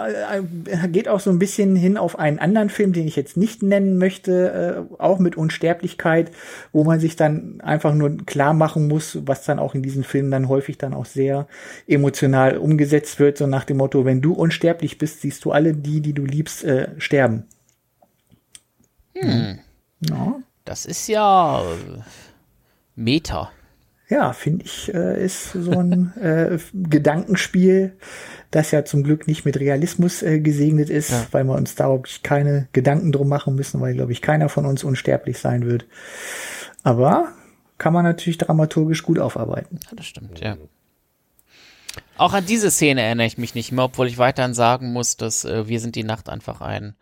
äh, geht auch so ein bisschen hin auf einen anderen Film, den ich jetzt nicht nennen möchte, äh, auch mit Unsterblichkeit, wo man sich dann einfach nur klar machen muss, was dann auch in diesen Filmen dann häufig dann auch sehr emotional umgesetzt wird, so nach dem Motto, wenn du unsterblich bist, siehst du alle die, die du liebst, äh, sterben. Hm. Ja. Das ist ja äh, Meta. Ja, finde ich, äh, ist so ein *laughs* äh, Gedankenspiel, das ja zum Glück nicht mit Realismus äh, gesegnet ist, ja. weil wir uns da auch keine Gedanken drum machen müssen, weil, glaube ich, keiner von uns unsterblich sein wird. Aber kann man natürlich dramaturgisch gut aufarbeiten. Ja, das stimmt, ja. Auch an diese Szene erinnere ich mich nicht mehr, obwohl ich weiterhin sagen muss, dass äh, Wir sind die Nacht einfach ein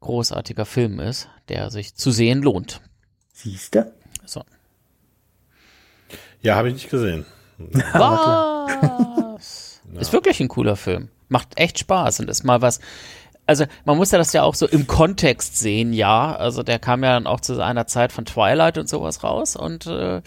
großartiger Film ist, der sich zu sehen lohnt. Siehste? So. Ja, habe ich nicht gesehen. Was? Ja. Ist wirklich ein cooler Film. Macht echt Spaß und ist mal was. Also man muss ja das ja auch so im Kontext sehen, ja. Also der kam ja dann auch zu einer Zeit von Twilight und sowas raus und äh,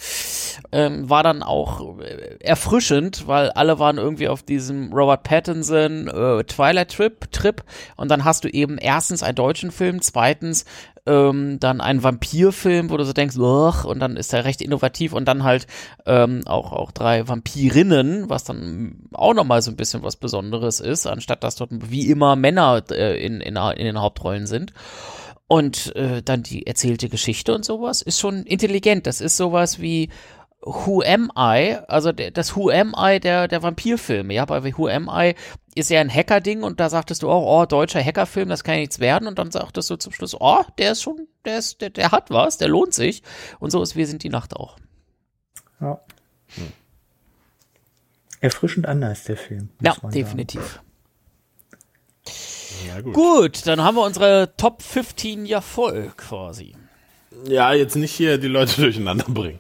ähm, war dann auch erfrischend, weil alle waren irgendwie auf diesem Robert Pattinson äh, Twilight Trip Trip und dann hast du eben erstens einen deutschen Film, zweitens ähm, dann ein Vampirfilm, wo du so denkst, und dann ist er recht innovativ und dann halt ähm, auch, auch drei Vampirinnen, was dann auch nochmal so ein bisschen was Besonderes ist, anstatt dass dort wie immer Männer äh, in, in, in den Hauptrollen sind. Und äh, dann die erzählte Geschichte und sowas ist schon intelligent. Das ist sowas wie Who Am I, also das Who Am I der, der Vampirfilme, ja, bei Who Am I ist ja ein Hacker-Ding und da sagtest du auch, oh, deutscher Hackerfilm, das kann ja nichts werden und dann sagtest du zum Schluss, oh, der ist schon, der ist, der, der hat was, der lohnt sich und so ist Wir sind die Nacht auch. Ja. Hm. Erfrischend anders, der Film. Ja, definitiv. Ja, gut. gut, dann haben wir unsere Top 15 ja voll quasi. Ja, jetzt nicht hier die Leute *laughs* durcheinander bringen.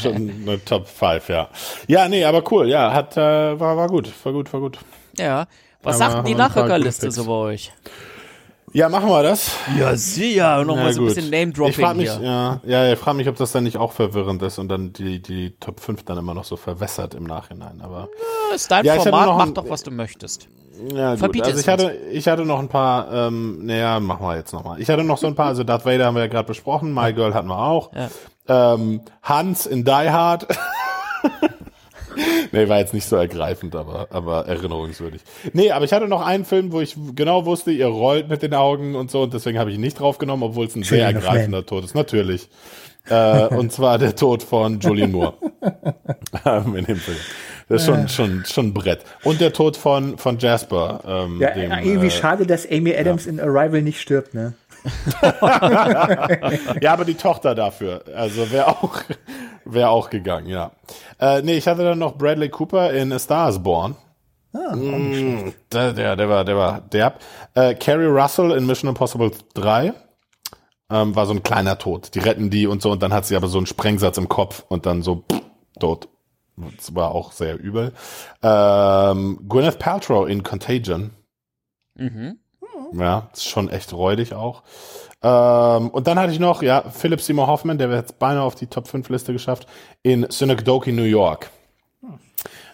schon *laughs* eine Top 5, ja. Ja, nee, aber cool, ja, hat, äh, war, war gut, war gut, war gut. Ja. Was ja, sagt die Nachrückerliste so bei euch? Ja, machen wir das. Ja, sicher. Noch mal so ein bisschen Name-Dropping Ich frage mich, hier. ja, ja, ich frage mich, ob das dann nicht auch verwirrend ist und dann die, die Top 5 dann immer noch so verwässert im Nachhinein. Aber ja, ist dein ja, Format, mach doch, was du möchtest. Ja, gut. Also ich hatte, ich hatte noch ein paar, ähm, naja, machen wir jetzt nochmal. Ich hatte noch so ein paar, also Darth Vader haben wir ja gerade besprochen, My Girl hatten wir auch. Ja. Ähm, Hans in Die Hard. *laughs* *laughs* nee, war jetzt nicht so ergreifend, aber, aber erinnerungswürdig. Nee, aber ich hatte noch einen Film, wo ich genau wusste, ihr rollt mit den Augen und so, und deswegen habe ich ihn nicht draufgenommen, obwohl es ein sehr ergreifender Tod ist. Natürlich. äh, und zwar der Tod von Julian Moore. *laughs* in dem Film. Das ist schon, schon, schon ein Brett. Und der Tod von, von Jasper. Ähm, ja, dem, irgendwie äh, schade, dass Amy Adams ja. in Arrival nicht stirbt, ne? Ja, aber die Tochter dafür. Also wäre auch, wäre auch gegangen, ja. Äh, nee, ich hatte dann noch Bradley Cooper in A Star is Born. Ah, mm, der, der, der war, der war derb. Äh, Carrie Russell in Mission Impossible 3. Ähm, war so ein kleiner Tod. Die retten die und so und dann hat sie aber so einen Sprengsatz im Kopf und dann so pff, tot. Das war auch sehr übel. Ähm, Gwyneth Paltrow in Contagion. Mhm. Ja, ist schon echt räudig auch. Ähm, und dann hatte ich noch, ja, Philip Seymour Hoffman, der wird jetzt beinahe auf die Top 5 Liste geschafft, in Synecdoche, New York.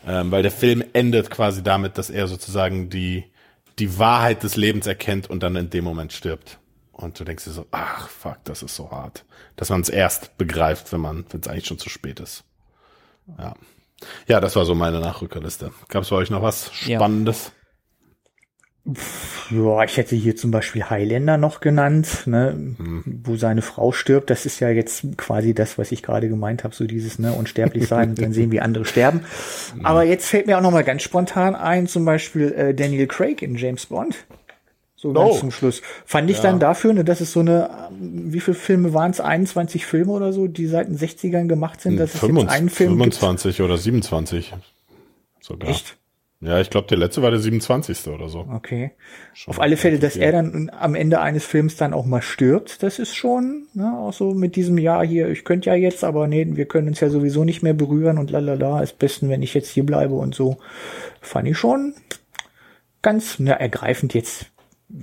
Ähm, weil der Film endet quasi damit, dass er sozusagen die, die Wahrheit des Lebens erkennt und dann in dem Moment stirbt. Und du denkst dir so, ach fuck, das ist so hart. Dass man es erst begreift, wenn man, wenn es eigentlich schon zu spät ist. Ja. Ja, das war so meine Nachrückerliste. Gab es bei euch noch was Spannendes? Ja, ich hätte hier zum Beispiel Highlander noch genannt, ne, hm. wo seine Frau stirbt. Das ist ja jetzt quasi das, was ich gerade gemeint habe, so dieses ne, unsterblich sein und dann sehen, wie andere sterben. Hm. Aber jetzt fällt mir auch noch mal ganz spontan ein, zum Beispiel äh, Daniel Craig in James Bond. So ganz oh. zum Schluss. Fand ich ja. dann dafür, ne, dass es so eine, wie viele Filme waren es? 21 Filme oder so, die seit den 60ern gemacht sind. Das 25, ist jetzt ein Film 25 gibt. oder 27 sogar. Echt? Ja, ich glaube, der letzte war der 27. oder so. Okay. Schon Auf alle Fälle, dass er dann am Ende eines Films dann auch mal stirbt, das ist schon, ne, auch so mit diesem Jahr hier, ich könnte ja jetzt, aber nee, wir können uns ja sowieso nicht mehr berühren und lalala, ist besten, wenn ich jetzt hier bleibe und so. Fand ich schon ganz, ne, ergreifend jetzt,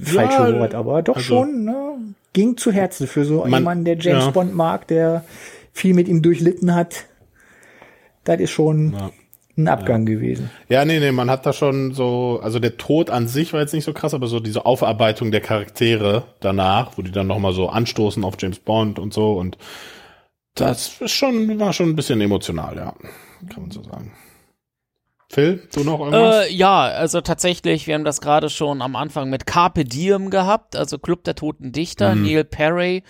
falsche ja, Wort, aber doch also, schon, ne, ging zu Herzen für so man, jemanden, der James ja. Bond mag, der viel mit ihm durchlitten hat. Das ist schon, ja ein Abgang ja. gewesen. Ja, nee, nee, man hat da schon so, also der Tod an sich war jetzt nicht so krass, aber so diese Aufarbeitung der Charaktere danach, wo die dann nochmal so anstoßen auf James Bond und so und das ist schon, war schon ein bisschen emotional, ja. Kann man so sagen. Phil, du noch irgendwas? Äh, ja, also tatsächlich, wir haben das gerade schon am Anfang mit Carpe Diem gehabt, also Club der Toten Dichter, mhm. Neil Perry,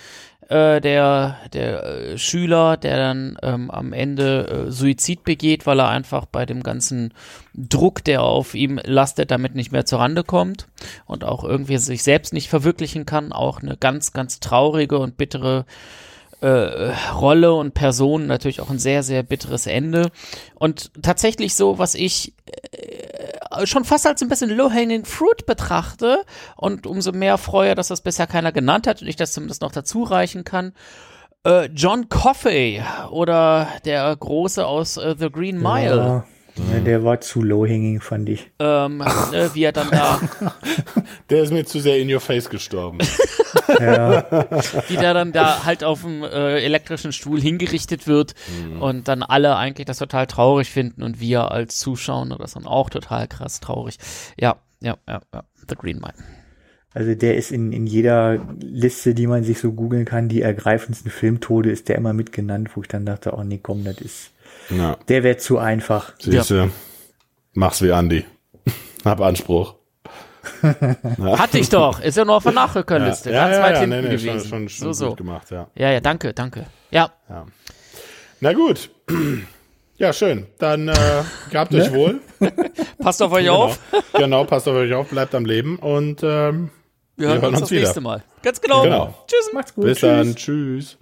äh, der, der äh, Schüler, der dann ähm, am Ende äh, Suizid begeht, weil er einfach bei dem ganzen Druck, der auf ihm lastet, damit nicht mehr zur Rande kommt und auch irgendwie sich selbst nicht verwirklichen kann. Auch eine ganz, ganz traurige und bittere äh, Rolle und Person, natürlich auch ein sehr, sehr bitteres Ende. Und tatsächlich so, was ich äh, schon fast als ein bisschen low-hanging fruit betrachte und umso mehr freue, dass das bisher keiner genannt hat und ich das zumindest noch dazu reichen kann. Äh, John Coffey oder der Große aus äh, The Green Mile. Ja. Ja, der war zu low-hanging, fand ich. Ähm, ne, wie er dann da. *laughs* der ist mir zu sehr in your face gestorben. *laughs* ja. Wie der dann da halt auf dem äh, elektrischen Stuhl hingerichtet wird mhm. und dann alle eigentlich das total traurig finden und wir als Zuschauer das dann auch total krass traurig. Ja, ja, ja, ja. The Green Mine. Also der ist in, in jeder Liste, die man sich so googeln kann, die ergreifendsten Filmtode, ist der immer mitgenannt, wo ich dann dachte, oh nee, komm, das ist ja. Der wäre zu einfach. Siehste, ja. mach's wie Andy. *laughs* Hab Anspruch. *laughs* Hatte ich doch. Ist ja nur auf der Nachrückerliste. Ja, ja, ja, ja nee, nee, gewesen. Schon, schon, schon so, so. gemacht, ja. Ja, ja, danke, danke. Ja. ja. Na gut. Ja, schön. Dann äh, gehabt euch ne? wohl. *laughs* passt auf euch genau. auf. genau, passt auf euch auf, bleibt am Leben und ähm, wir, wir hören uns, uns das wieder. nächste Mal. Ganz genau. genau. Tschüss. Macht's gut. Bis Tschüss. dann. Tschüss.